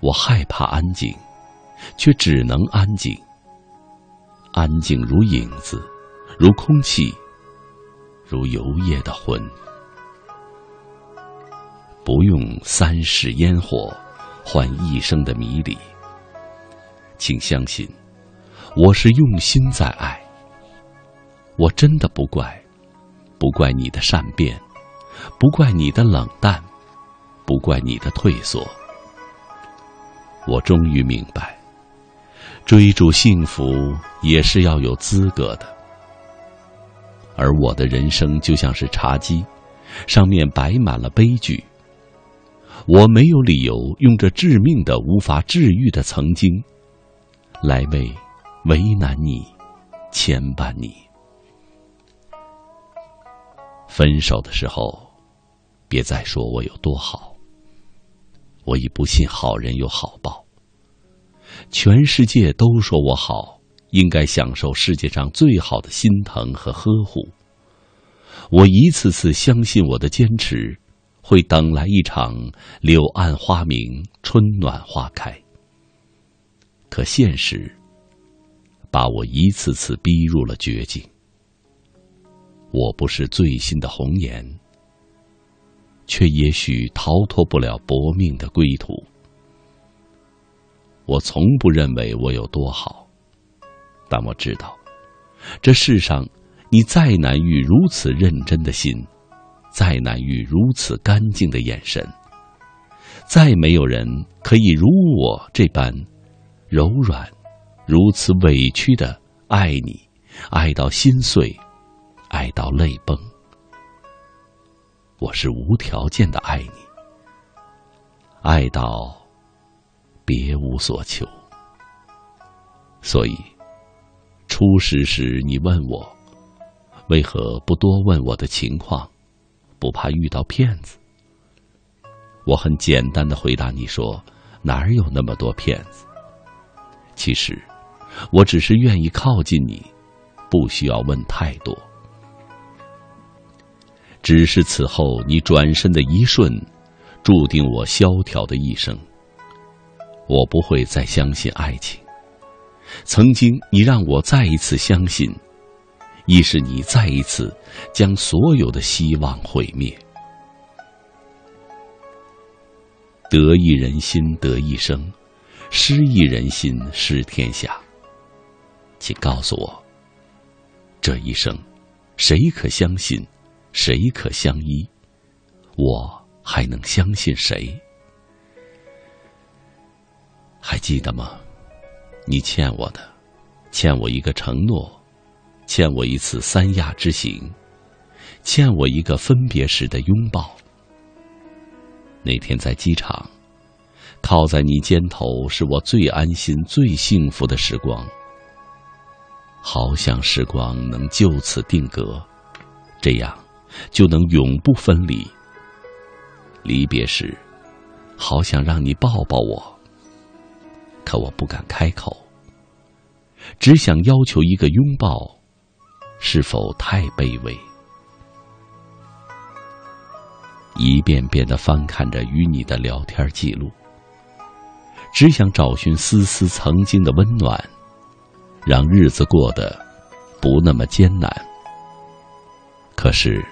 我害怕安静，却只能安静。安静如影子，如空气，如油液的魂。不用三世烟火换一生的迷离，请相信，我是用心在爱。我真的不怪，不怪你的善变，不怪你的冷淡，不怪你的退缩。我终于明白，追逐幸福也是要有资格的。而我的人生就像是茶几，上面摆满了悲剧。我没有理由用这致命的、无法治愈的曾经，来为为难你、牵绊你。分手的时候，别再说我有多好。我已不信好人有好报。全世界都说我好，应该享受世界上最好的心疼和呵护。我一次次相信我的坚持，会等来一场柳暗花明、春暖花开。可现实，把我一次次逼入了绝境。我不是最新的红颜，却也许逃脱不了薄命的归途。我从不认为我有多好，但我知道，这世上你再难遇如此认真的心，再难遇如此干净的眼神，再没有人可以如我这般柔软、如此委屈的爱你，爱到心碎，爱到泪崩。我是无条件的爱你，爱到别无所求。所以，初识时你问我，为何不多问我的情况，不怕遇到骗子？我很简单的回答你说：“哪儿有那么多骗子？”其实，我只是愿意靠近你，不需要问太多。只是此后你转身的一瞬，注定我萧条的一生。我不会再相信爱情。曾经你让我再一次相信，亦是你再一次将所有的希望毁灭。得一人心得一生，失一人心失天下。请告诉我，这一生，谁可相信，谁可相依？我还能相信谁？还记得吗？你欠我的，欠我一个承诺，欠我一次三亚之行，欠我一个分别时的拥抱。那天在机场，靠在你肩头，是我最安心、最幸福的时光。好想时光能就此定格，这样就能永不分离。离别时，好想让你抱抱我，可我不敢开口，只想要求一个拥抱，是否太卑微？一遍遍的翻看着与你的聊天记录，只想找寻丝丝曾经的温暖，让日子过得不那么艰难。可是，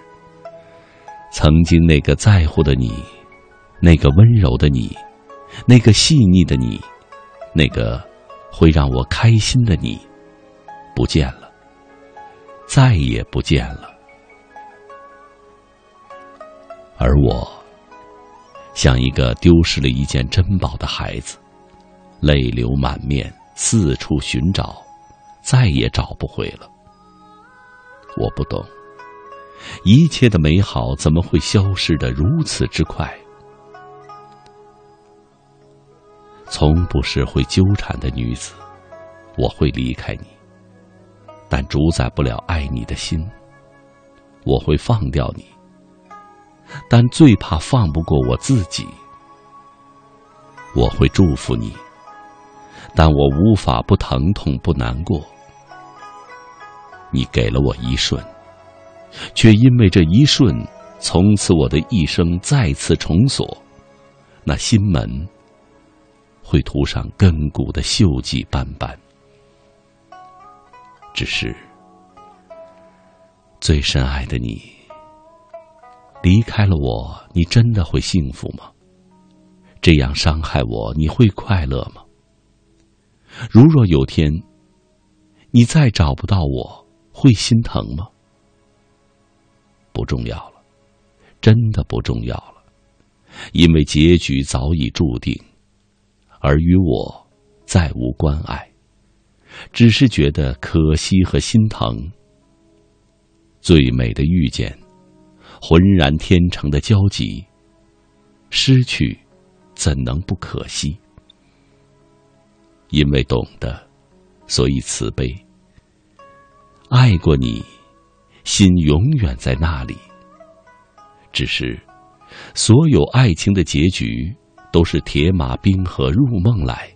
曾经那个在乎的你，那个温柔的你，那个细腻的你，那个会让我开心的你，不见了，再也不见了。而我，像一个丢失了一件珍宝的孩子，泪流满面，四处寻找，再也找不回了。我不懂，一切的美好怎么会消失的如此之快？从不是会纠缠的女子，我会离开你，但主宰不了爱你的心。我会放掉你。但最怕放不过我自己。我会祝福你，但我无法不疼痛不难过。你给了我一瞬，却因为这一瞬，从此我的一生再次重锁，那心门会涂上亘古的锈迹斑斑。只是最深爱的你。离开了我，你真的会幸福吗？这样伤害我，你会快乐吗？如若有天你再找不到我，会心疼吗？不重要了，真的不重要了，因为结局早已注定，而与我再无关爱，只是觉得可惜和心疼。最美的遇见。浑然天成的交集，失去怎能不可惜？因为懂得，所以慈悲。爱过你，心永远在那里。只是，所有爱情的结局都是铁马冰河入梦来。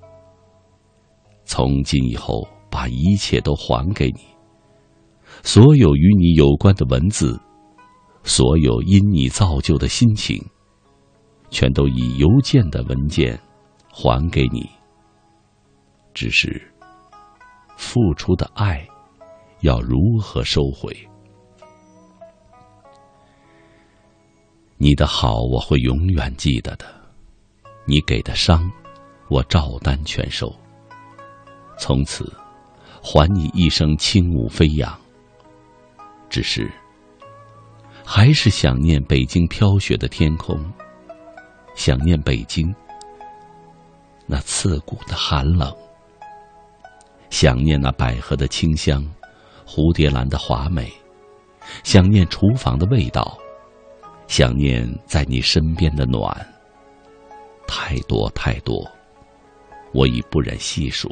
从今以后，把一切都还给你，所有与你有关的文字。所有因你造就的心情，全都以邮件的文件还给你。只是付出的爱，要如何收回？你的好我会永远记得的，你给的伤，我照单全收。从此，还你一生轻舞飞扬。只是。还是想念北京飘雪的天空，想念北京那刺骨的寒冷，想念那百合的清香，蝴蝶兰的华美，想念厨房的味道，想念在你身边的暖。太多太多，我已不忍细数。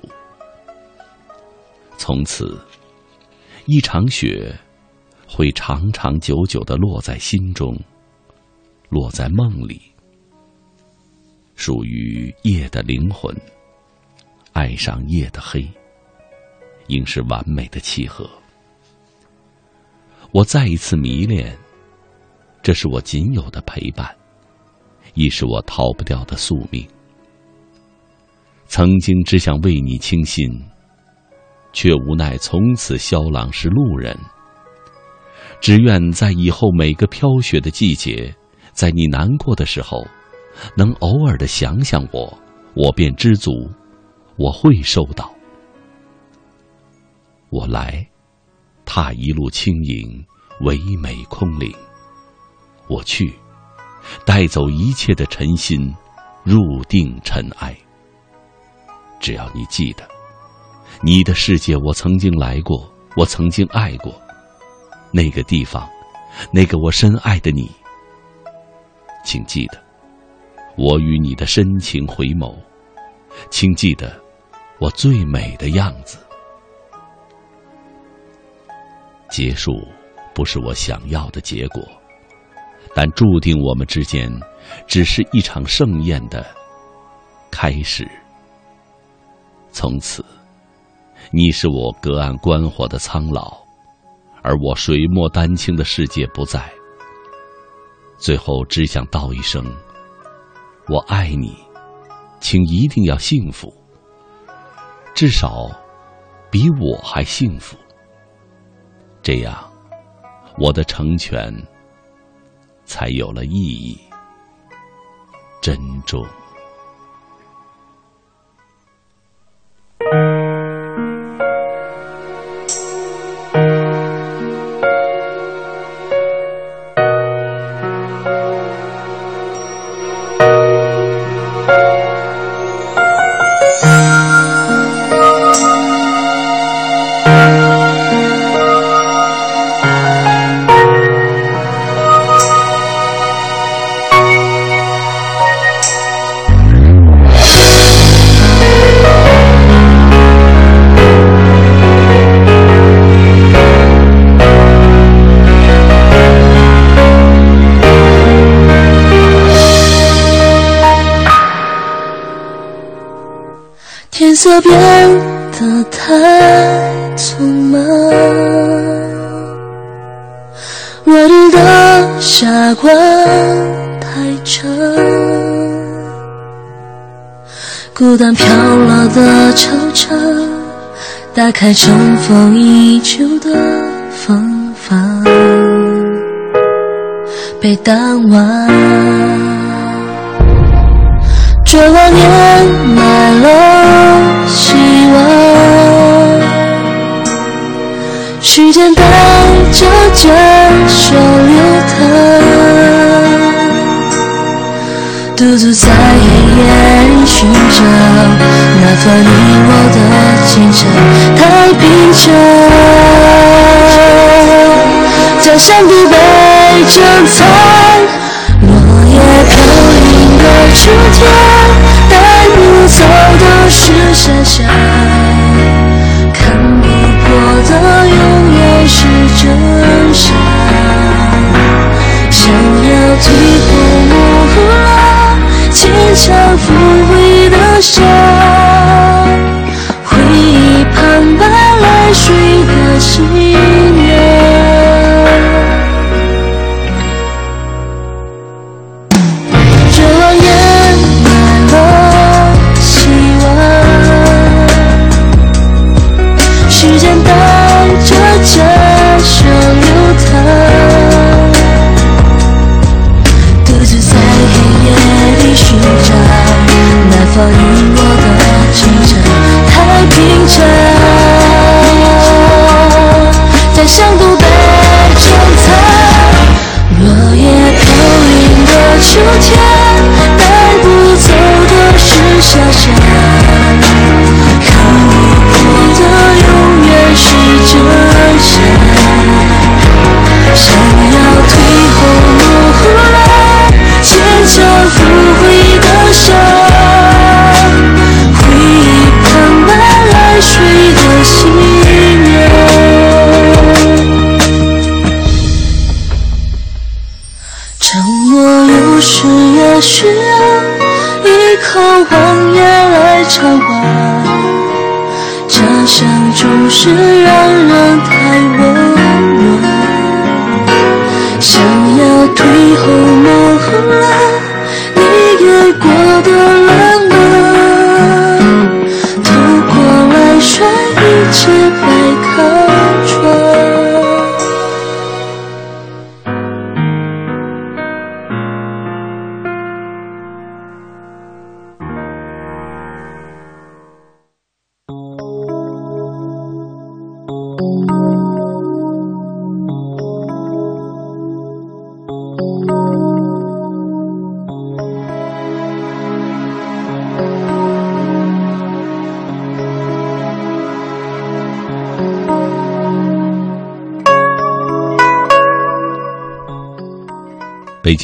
从此，一场雪会长长久久的落在心中，落在梦里，属于夜的灵魂，爱上夜的黑，应是完美的契合。我再一次迷恋，这是我仅有的陪伴，亦是我逃不掉的宿命。曾经只想为你倾心。却无奈从此萧郎是路人。只愿在以后每个飘雪的季节，在你难过的时候，能偶尔的想想我，我便知足，我会收到。我来，踏一路轻盈，唯美空灵；我去，带走一切的尘心，入定尘埃。只要你记得。你的世界，我曾经来过，我曾经爱过，那个地方，那个我深爱的你。请记得，我与你的深情回眸，请记得，我最美的样子。结束不是我想要的结果，但注定我们之间只是一场盛宴的开始。从此。你是我隔岸观火的苍老，而我水墨丹青的世界不在。最后只想道一声：我爱你，请一定要幸福，至少比我还幸福。这样，我的成全才有了意义，珍重。开尘封已久的芬芳，被淡忘，绝望掩埋了。希望，时间带着坚守流淌，独自在黑夜寻找那段你我的前程。太平常，在山谷被珍藏，落叶飘零的秋天。带不走的是遐想，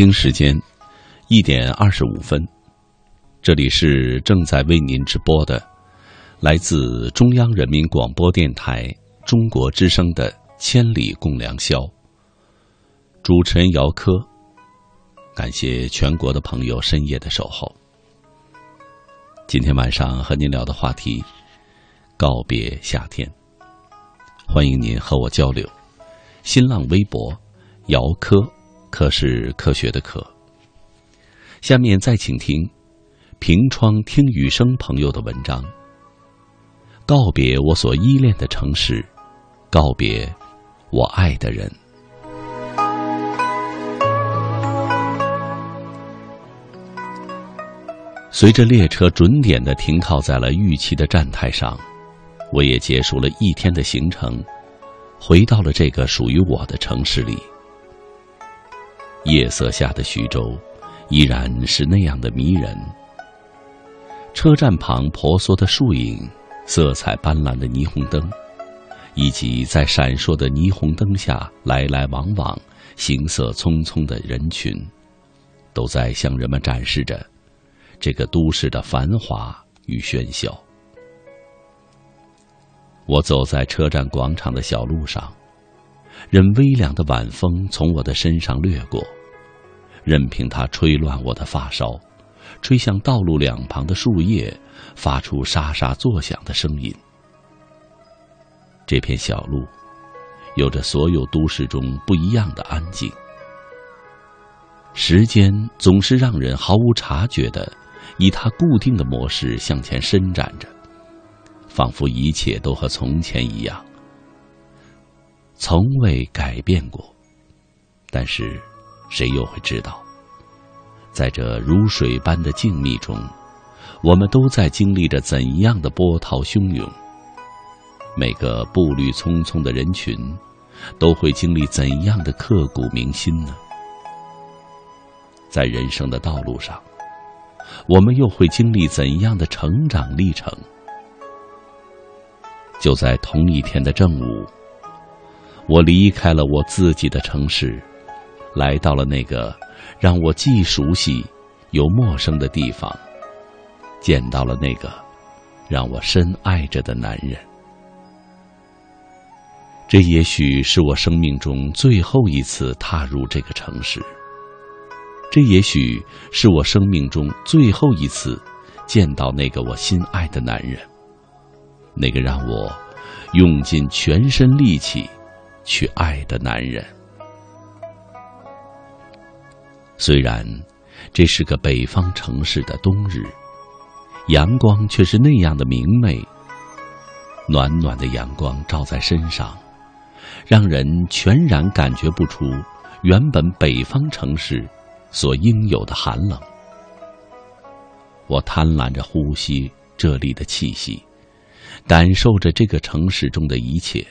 北京时间一点二十五分，这里是正在为您直播的，来自中央人民广播电台中国之声的《千里共良宵》。主持人姚科，感谢全国的朋友深夜的守候。今天晚上和您聊的话题：告别夏天。欢迎您和我交流。新浪微博：姚科。科是科学的科。下面再请听平窗听雨声朋友的文章。告别我所依恋的城市，告别我爱的人。随着列车准点的停靠在了预期的站台上，我也结束了一天的行程，回到了这个属于我的城市里。夜色下的徐州，依然是那样的迷人。车站旁婆娑的树影，色彩斑斓的霓虹灯，以及在闪烁的霓虹灯下来来往往、行色匆匆的人群，都在向人们展示着这个都市的繁华与喧嚣。我走在车站广场的小路上。任微凉的晚风从我的身上掠过，任凭它吹乱我的发梢，吹向道路两旁的树叶，发出沙沙作响的声音。这片小路，有着所有都市中不一样的安静。时间总是让人毫无察觉的，以它固定的模式向前伸展着，仿佛一切都和从前一样。从未改变过，但是，谁又会知道，在这如水般的静谧中，我们都在经历着怎样的波涛汹涌？每个步履匆匆的人群，都会经历怎样的刻骨铭心呢？在人生的道路上，我们又会经历怎样的成长历程？就在同一天的正午。我离开了我自己的城市，来到了那个让我既熟悉又陌生的地方，见到了那个让我深爱着的男人。这也许是我生命中最后一次踏入这个城市，这也许是我生命中最后一次见到那个我心爱的男人，那个让我用尽全身力气。去爱的男人，虽然这是个北方城市的冬日，阳光却是那样的明媚。暖暖的阳光照在身上，让人全然感觉不出原本北方城市所应有的寒冷。我贪婪着呼吸这里的气息，感受着这个城市中的一切。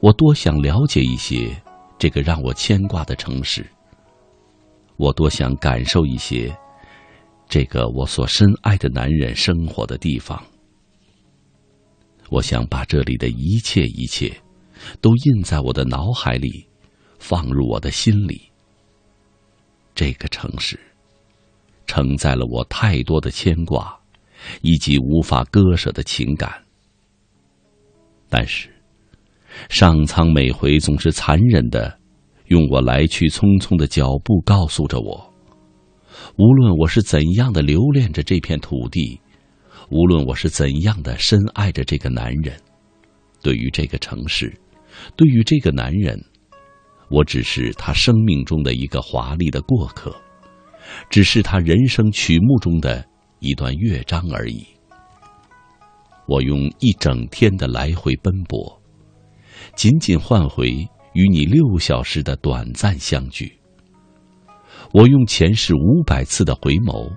我多想了解一些这个让我牵挂的城市。我多想感受一些这个我所深爱的男人生活的地方。我想把这里的一切一切都印在我的脑海里，放入我的心里。这个城市承载了我太多的牵挂，以及无法割舍的情感。但是。上苍每回总是残忍的，用我来去匆匆的脚步告诉着我，无论我是怎样的留恋着这片土地，无论我是怎样的深爱着这个男人，对于这个城市，对于这个男人，我只是他生命中的一个华丽的过客，只是他人生曲目中的一段乐章而已。我用一整天的来回奔波，仅仅换回与你六小时的短暂相聚。我用前世五百次的回眸，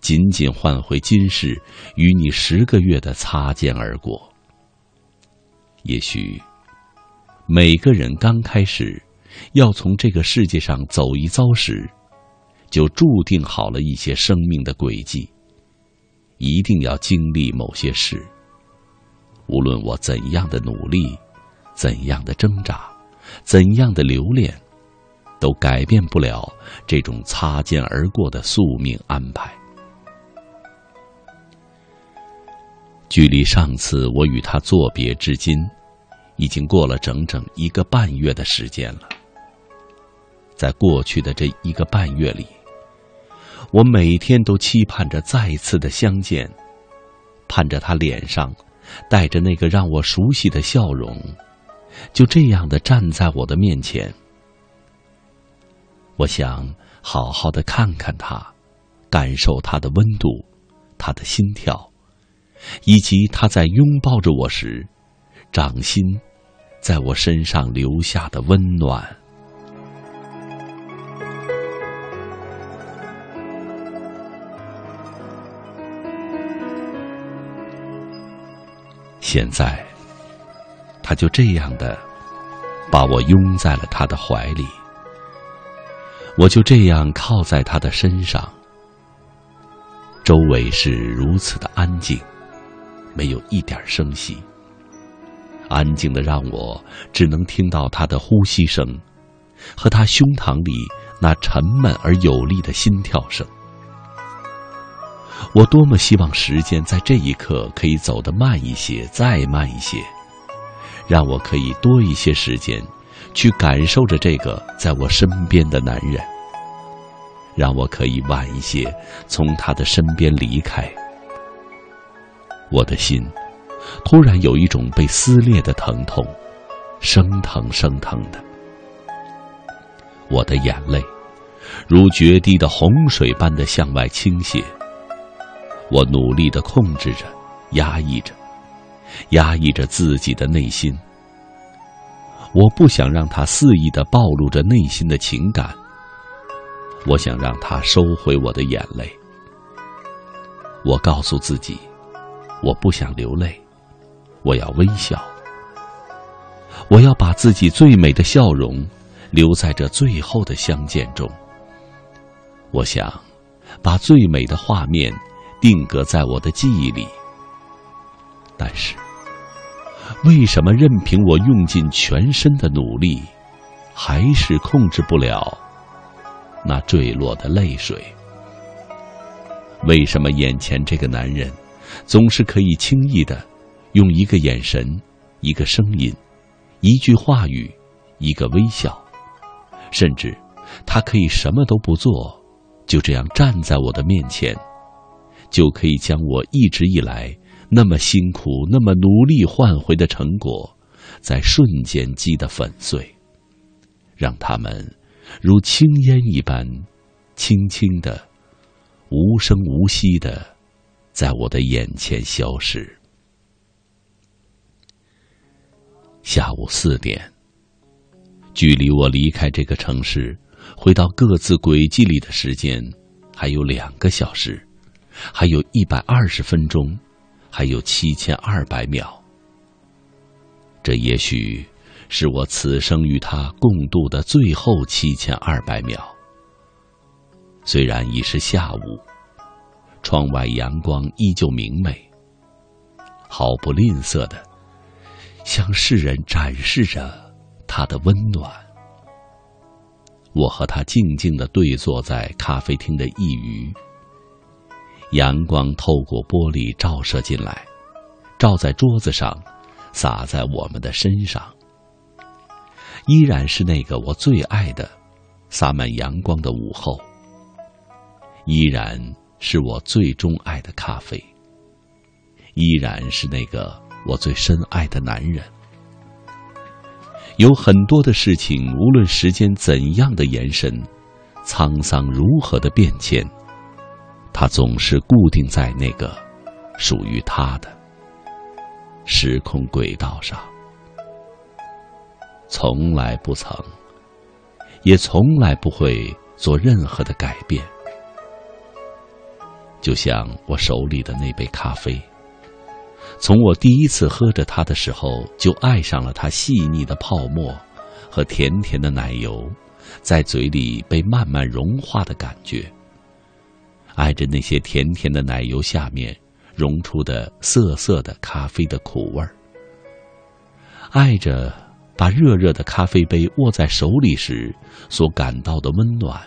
仅仅换回今世与你十个月的擦肩而过。也许，每个人刚开始要从这个世界上走一遭时，就注定好了一些生命的轨迹。一定要经历某些事。无论我怎样的努力，怎样的挣扎，怎样的留恋，都改变不了这种擦肩而过的宿命安排。距离上次我与他作别至今，已经过了整整一个半月的时间了。在过去的这一个半月里，我每天都期盼着再次的相见，盼着他脸上带着那个让我熟悉的笑容，就这样的站在我的面前。我想好好的看看他，感受他的温度，他的心跳，以及他在拥抱着我时，掌心在我身上留下的温暖。现在，他就这样的把我拥在了他的怀里，我就这样靠在他的身上。周围是如此的安静，没有一点声息，安静的让我只能听到他的呼吸声，和他胸膛里那沉闷而有力的心跳声。我多么希望时间在这一刻可以走得慢一些，再慢一些，让我可以多一些时间去感受着这个在我身边的男人，让我可以晚一些从他的身边离开。我的心突然有一种被撕裂的疼痛，生疼生疼的。我的眼泪如决堤的洪水般的向外倾泻。我努力的控制着，压抑着，压抑着自己的内心。我不想让他肆意的暴露着内心的情感。我想让他收回我的眼泪。我告诉自己，我不想流泪，我要微笑。我要把自己最美的笑容留在这最后的相见中。我想把最美的画面。定格在我的记忆里，但是，为什么任凭我用尽全身的努力，还是控制不了那坠落的泪水？为什么眼前这个男人总是可以轻易的用一个眼神、一个声音、一句话语、一个微笑，甚至他可以什么都不做，就这样站在我的面前？就可以将我一直以来那么辛苦、那么努力换回的成果，在瞬间击得粉碎，让他们如轻烟一般，轻轻的、无声无息的，在我的眼前消失。下午四点，距离我离开这个城市，回到各自轨迹里的时间，还有两个小时。还有一百二十分钟，还有七千二百秒。这也许是我此生与他共度的最后七千二百秒。虽然已是下午，窗外阳光依旧明媚，毫不吝啬的向世人展示着他的温暖。我和他静静的对坐在咖啡厅的一隅。阳光透过玻璃照射进来，照在桌子上，洒在我们的身上。依然是那个我最爱的，洒满阳光的午后。依然是我最钟爱的咖啡，依然是那个我最深爱的男人。有很多的事情，无论时间怎样的延伸，沧桑如何的变迁，它总是固定在那个属于他的时空轨道上，从来不曾，也从来不会做任何的改变。就像我手里的那杯咖啡。从我第一次喝着它的时候，就爱上了它细腻的泡沫和甜甜的奶油，在嘴里被慢慢融化的感觉。爱着那些甜甜的奶油下面溶出的涩涩的咖啡的苦味儿，爱着把热热的咖啡杯握在手里时所感到的温暖，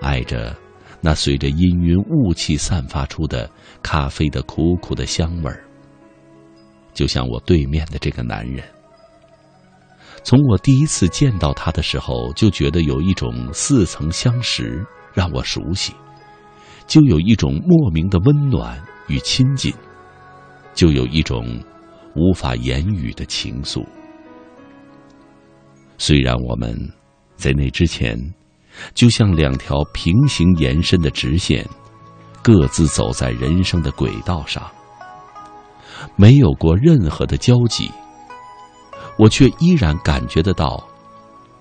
爱着。那随着氤氲雾气散发出的咖啡的苦苦的香味儿，就像我对面的这个男人。从我第一次见到他的时候，就觉得有一种似曾相识，让我熟悉；就有一种莫名的温暖与亲近；就有一种无法言语的情愫。虽然我们在那之前。就像两条平行延伸的直线，各自走在人生的轨道上，没有过任何的交集。我却依然感觉得到，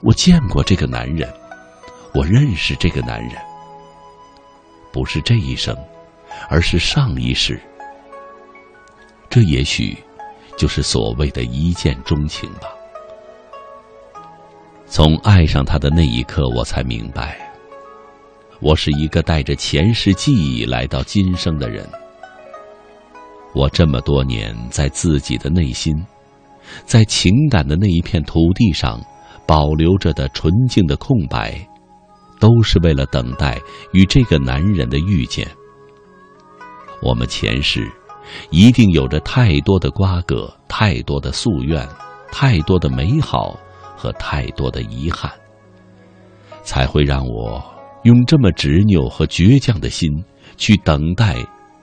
我见过这个男人，我认识这个男人，不是这一生，而是上一世。这也许就是所谓的一见钟情吧。从爱上他的那一刻，我才明白，我是一个带着前世记忆来到今生的人。我这么多年在自己的内心，在情感的那一片土地上保留着的纯净的空白，都是为了等待与这个男人的遇见。我们前世一定有着太多的瓜葛，太多的夙愿，太多的美好。和太多的遗憾，才会让我用这么执拗和倔强的心去等待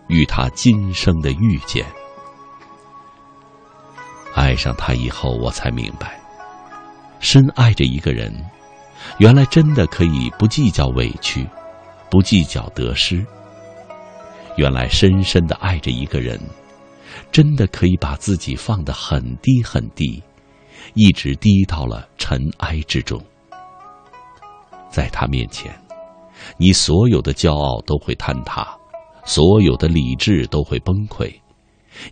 与他今生的遇见。爱上他以后，我才明白，深爱着一个人，原来真的可以不计较委屈，不计较得失。原来深深的爱着一个人，真的可以把自己放得很低很低。一直低到了尘埃之中，在他面前，你所有的骄傲都会坍塌，所有的理智都会崩溃，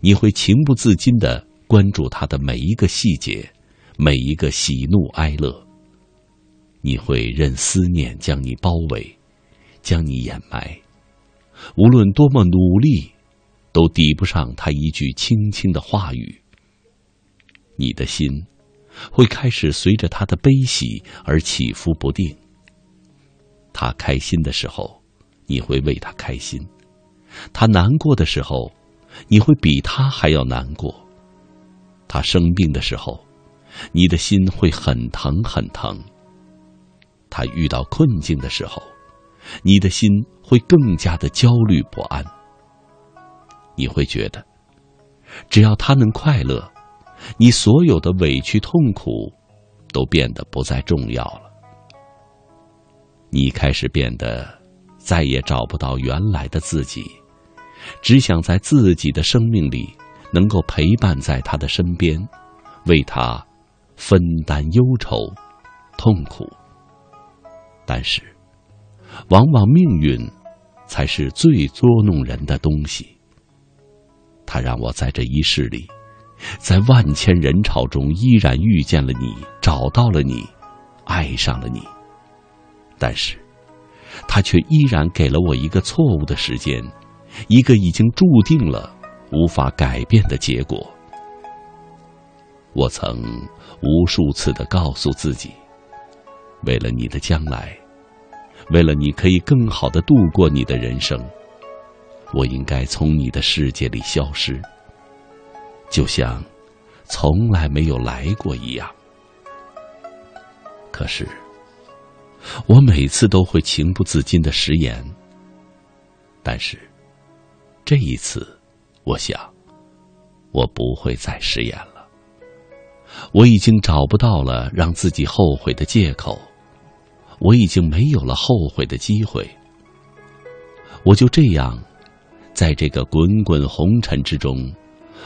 你会情不自禁的关注他的每一个细节，每一个喜怒哀乐。你会任思念将你包围，将你掩埋，无论多么努力，都抵不上他一句轻轻的话语。你的心。会开始随着他的悲喜而起伏不定。他开心的时候，你会为他开心；他难过的时候，你会比他还要难过。他生病的时候，你的心会很疼很疼。他遇到困境的时候，你的心会更加的焦虑不安。你会觉得，只要他能快乐。你所有的委屈痛苦，都变得不再重要了。你开始变得再也找不到原来的自己，只想在自己的生命里能够陪伴在他的身边，为他分担忧愁、痛苦。但是，往往命运才是最捉弄人的东西。他让我在这一世里。在万千人潮中，依然遇见了你，找到了你，爱上了你。但是，他却依然给了我一个错误的时间，一个已经注定了无法改变的结果。我曾无数次的告诉自己，为了你的将来，为了你可以更好的度过你的人生，我应该从你的世界里消失。就像从来没有来过一样。可是，我每次都会情不自禁的食言。但是，这一次，我想，我不会再食言了。我已经找不到了让自己后悔的借口，我已经没有了后悔的机会。我就这样，在这个滚滚红尘之中，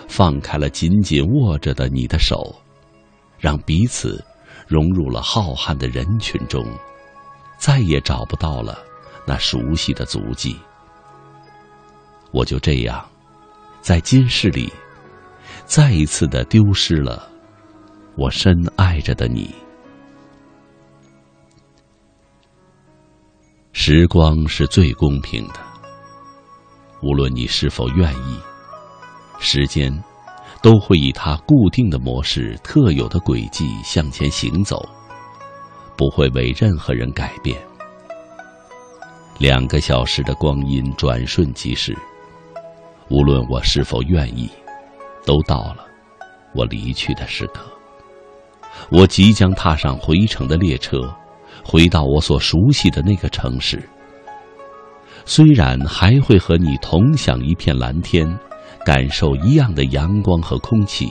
放开了紧紧握着的你的手，让彼此融入了浩瀚的人群中，再也找不到了那熟悉的足迹。我就这样，在今世里，再一次的丢失了我深爱着的你。时光是最公平的，无论你是否愿意，时间都会以它固定的模式、特有的轨迹向前行走，不会为任何人改变。两个小时的光阴转瞬即逝。无论我是否愿意，都到了我离去的时刻。我即将踏上回程的列车，回到我所熟悉的那个城市。虽然还会和你同享一片蓝天，感受一样的阳光和空气，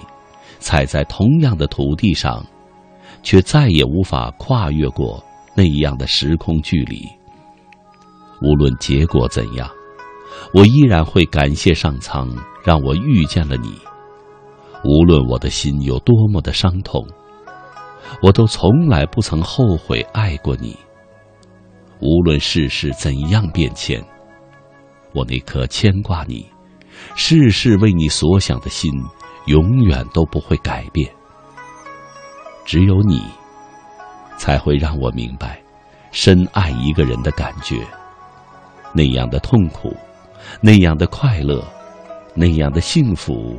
踩在同样的土地上，却再也无法跨越过那样的时空距离。无论结果怎样。我依然会感谢上苍，让我遇见了你。无论我的心有多么的伤痛，我都从来不曾后悔爱过你。无论世事怎样变迁，我那颗牵挂你、事事为你所想的心，永远都不会改变。只有你，才会让我明白，深爱一个人的感觉，那样的痛苦。那样的快乐，那样的幸福，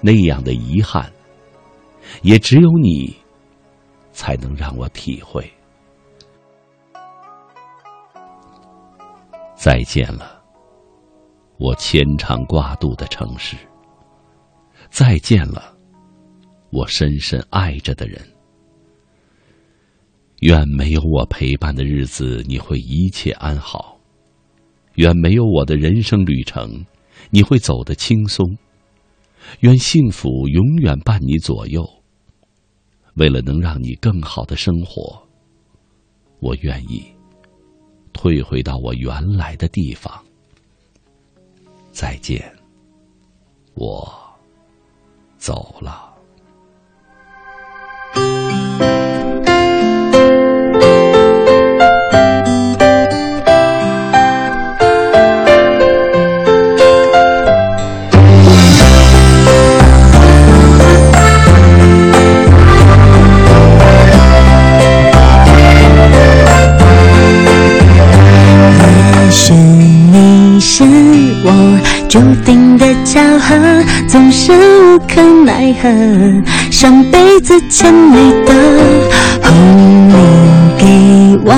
那样的遗憾，也只有你才能让我体会。再见了，我牵肠挂肚的城市。再见了，我深深爱着的人。愿没有我陪伴的日子，你会一切安好。愿没有我的人生旅程，你会走得轻松。愿幸福永远伴你左右。为了能让你更好的生活，我愿意退回到我原来的地方。再见，我走了。注定的巧合，总是无可奈何。上辈子欠你的，后你给我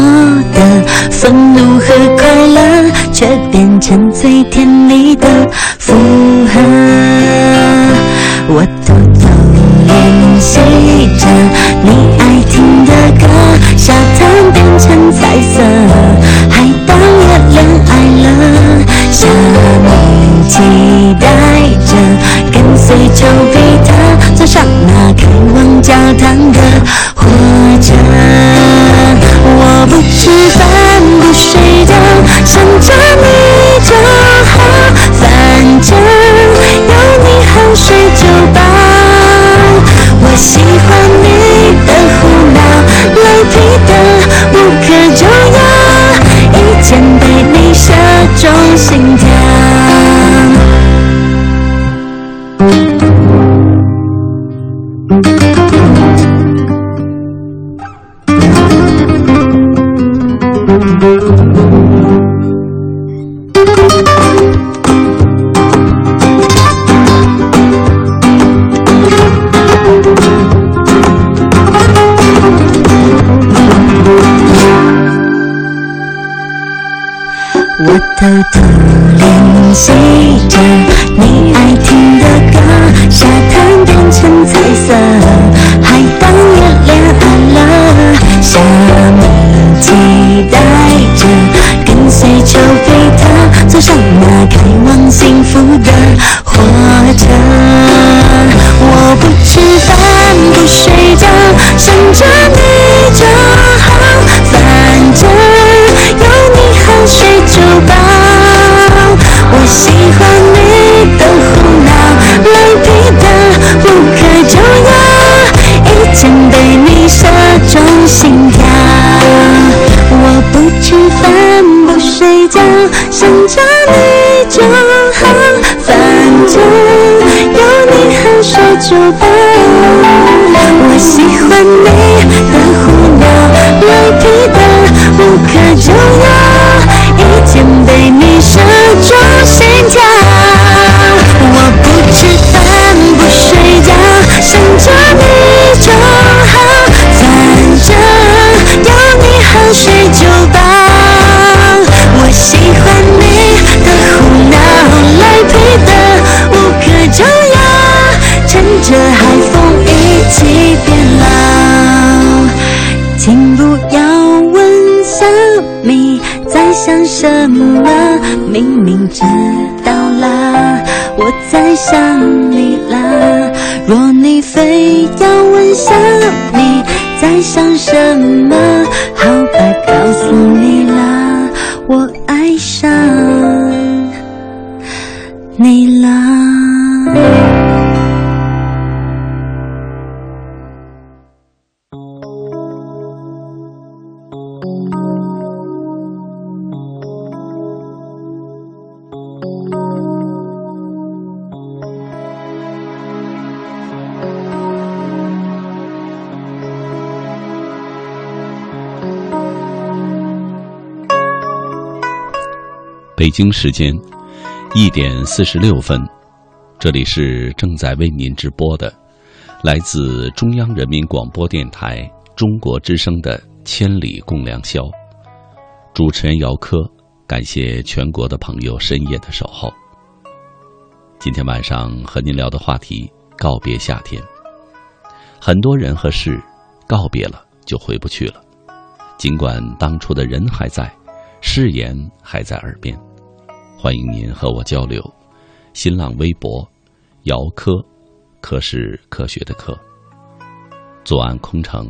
的愤怒和快乐，却变成最甜蜜的负荷。我偷偷练习着你爱听的歌，沙滩变成彩色，当也恋爱了，下面。期待着，跟随丘比特，坐上那开往教堂的火车。我不吃饭不睡觉，想着你就好，反正有你好睡就饱。我喜欢你的胡闹，赖皮的无药，一箭被你射中心跳。北京时间一点四十六分，这里是正在为您直播的，来自中央人民广播电台中国之声的《千里共良宵》，主持人姚科，感谢全国的朋友深夜的守候。今天晚上和您聊的话题：告别夏天。很多人和事告别了就回不去了，尽管当初的人还在，誓言还在耳边。欢迎您和我交流，新浪微博，姚科，科是科学的科。左岸空城，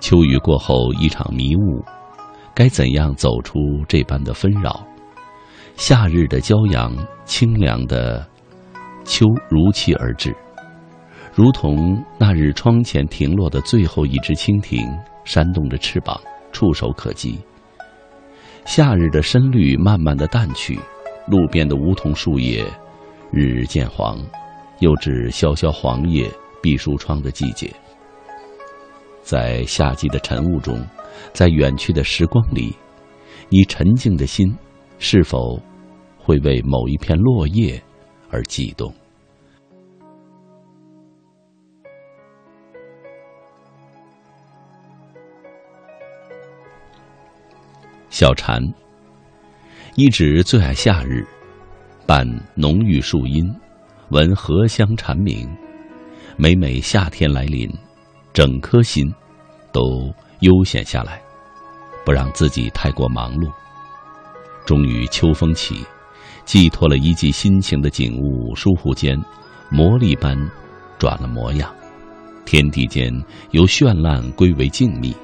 秋雨过后一场迷雾，该怎样走出这般的纷扰？夏日的骄阳，清凉的秋如期而至，如同那日窗前停落的最后一只蜻蜓，扇动着翅膀，触手可及。夏日的深绿慢慢的淡去，路边的梧桐树叶日日渐黄，又至萧萧黄叶闭书窗的季节。在夏季的晨雾中，在远去的时光里，你沉静的心是否会为某一片落叶而悸动？小蝉一直最爱夏日，伴浓郁树荫，闻荷香蝉鸣。每每夏天来临，整颗心都悠闲下来，不让自己太过忙碌。终于秋风起，寄托了一季心情的景物，疏忽间，魔力般转了模样。天地间由绚烂归为静谧。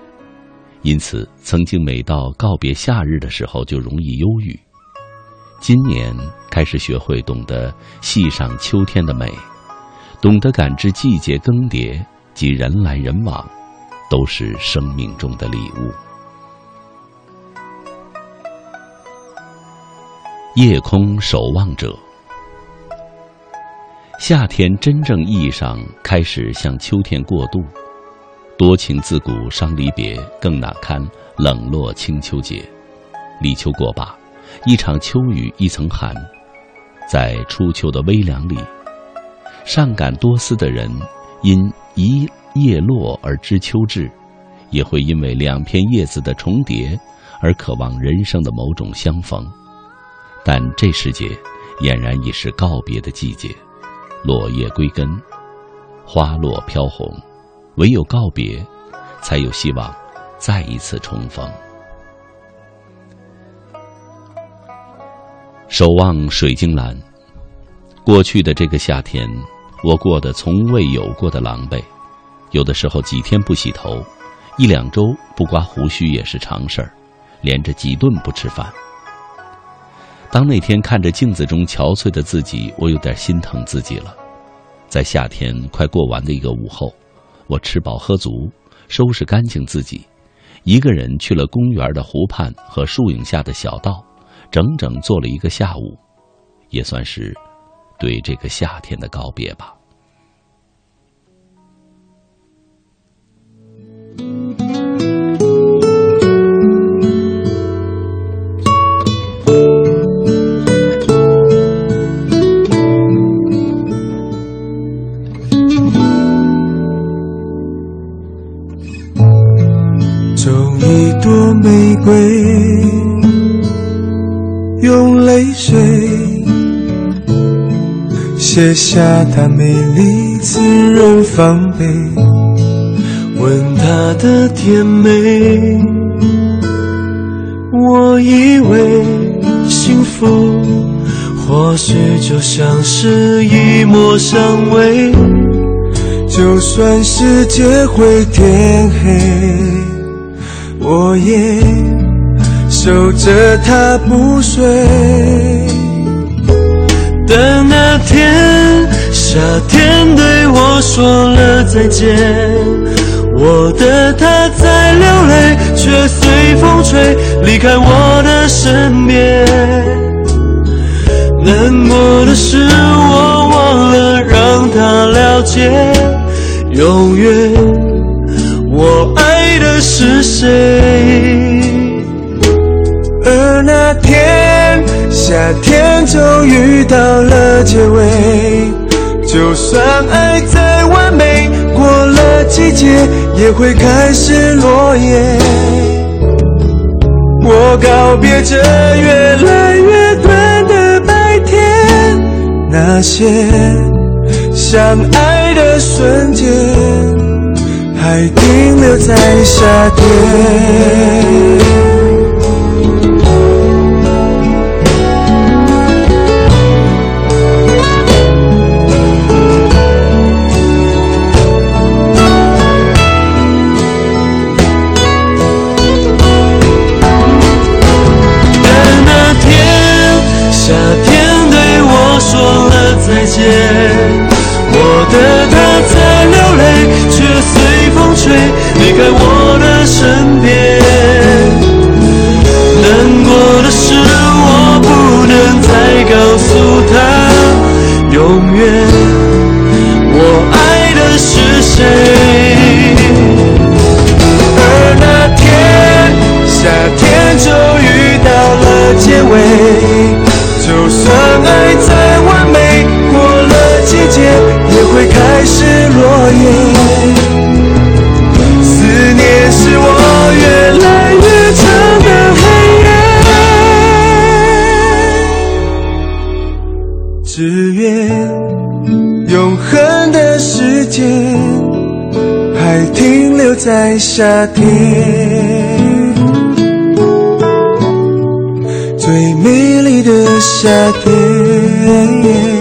因此，曾经每到告别夏日的时候，就容易忧郁。今年开始学会懂得细赏秋天的美，懂得感知季节更迭及人来人往，都是生命中的礼物。夜空守望者，夏天真正意义上开始向秋天过渡。多情自古伤离别，更哪堪冷落清秋节。立秋过罢，一场秋雨一层寒，在初秋的微凉里，善感多思的人，因一叶落而知秋至，也会因为两片叶子的重叠而渴望人生的某种相逢。但这时节，俨然已是告别的季节，落叶归根，花落飘红。唯有告别，才有希望再一次重逢。守望水晶蓝，过去的这个夏天，我过得从未有过的狼狈，有的时候几天不洗头，一两周不刮胡须也是常事儿，连着几顿不吃饭。当那天看着镜子中憔悴的自己，我有点心疼自己了。在夏天快过完的一个午后，我吃饱喝足，收拾干净自己，一个人去了公园的湖畔和树影下的小道，整整坐了一个下午，也算是对这个夏天的告别吧。卸下她美丽自然防备，吻她的甜美。我以为幸福或许就像是一抹香味，就算世界会天黑，我也守着她不睡。的那天，夏天对我说了再见，我的他在流泪，却随风吹离开我的身边。难过的是我忘了让他了解，永远我爱的是谁。夏天终于到了结尾。就算爱再完美，过了季节也会开始落叶。我告别这越来越短的白天，那些相爱的瞬间，还停留在夏天。该我夏天，最美丽的夏天。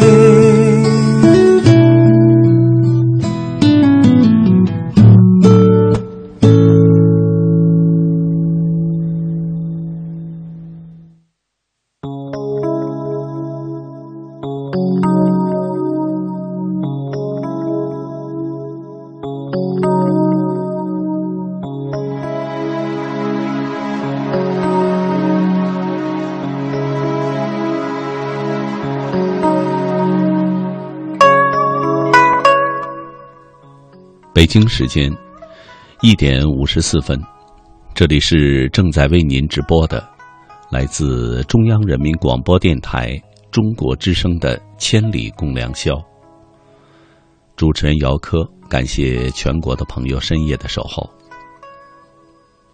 北京时间一点五十四分，这里是正在为您直播的，来自中央人民广播电台中国之声的《千里共良宵》。主持人姚科，感谢全国的朋友深夜的守候。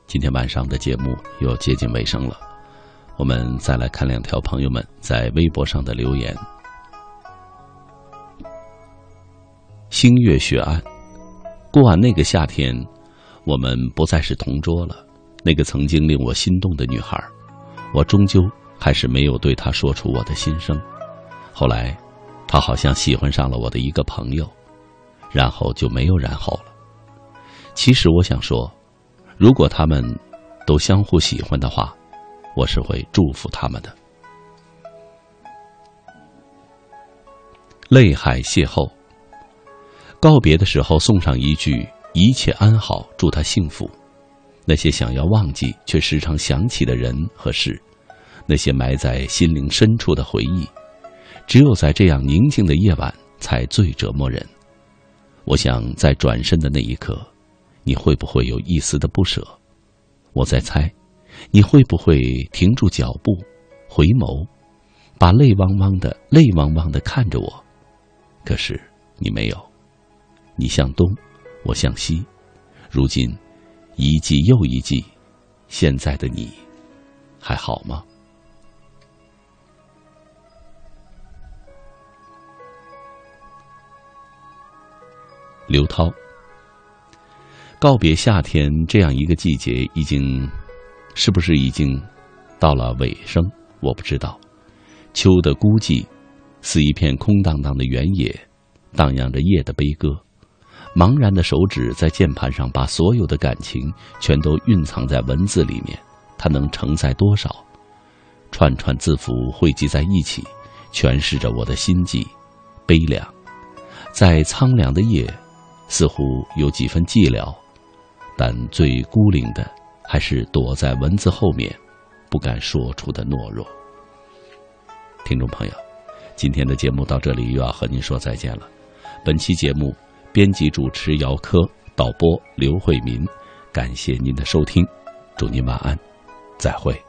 今天晚上的节目又接近尾声了，我们再来看两条朋友们在微博上的留言。星月雪案。过完那个夏天，我们不再是同桌了。那个曾经令我心动的女孩，我终究还是没有对她说出我的心声。后来，她好像喜欢上了我的一个朋友，然后就没有然后了。其实我想说，如果他们都相互喜欢的话，我是会祝福他们的。泪海邂逅，告别的时候送上一句“一切安好”，祝他幸福。那些想要忘记却时常想起的人和事，那些埋在心灵深处的回忆，只有在这样宁静的夜晚，才最折磨人。我想在转身的那一刻，你会不会有一丝的不舍？我在猜，你会不会停住脚步，回眸，把泪汪汪的泪汪汪的看着我？可是你没有，你向东，我向西，如今一季又一季，现在的你还好吗？刘涛，告别夏天这样一个季节，已经是不是已经到了尾声？我不知道。秋的孤寂。似一片空荡荡的原野，荡漾着夜的悲歌。茫然的手指在键盘上，把所有的感情全都蕴藏在文字里面。它能承载多少？串串字符汇集在一起，诠释着我的心悸、悲凉。在苍凉的夜，似乎有几分寂寥，但最孤零的，还是躲在文字后面，不敢说出的懦弱。听众朋友。今天的节目到这里又要和您说再见了。本期节目编辑主持姚科，导播刘慧民，感谢您的收听，祝您晚安，再会。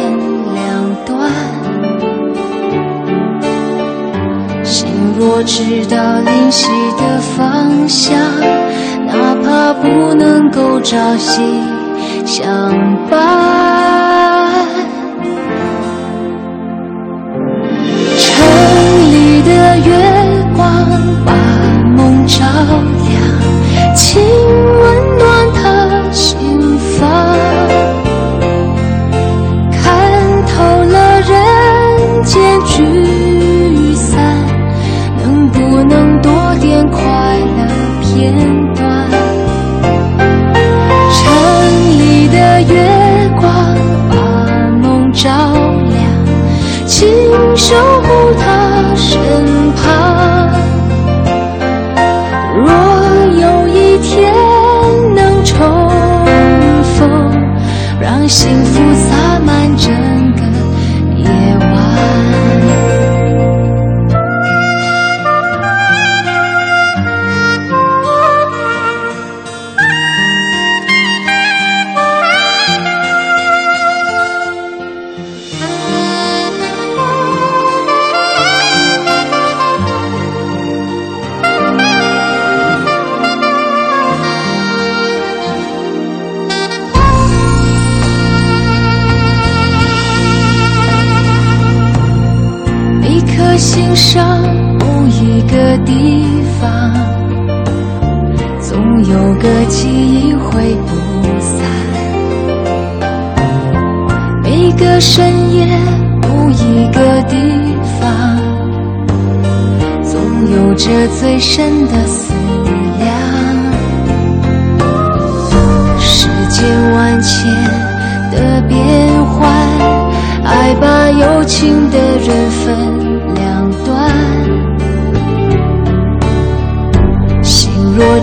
我知道灵犀的方向，哪怕不能够朝夕相伴。城里的月光把梦照亮，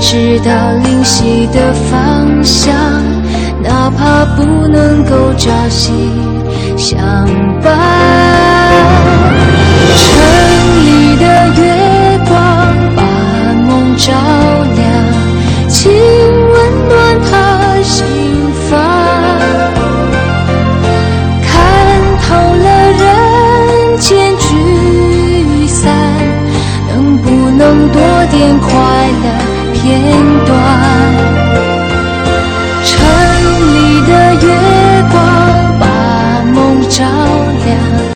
直到灵犀的方向哪怕不能够朝夕相伴城里的月光把梦照亮请温暖他心房看透了人间聚散能不能多天。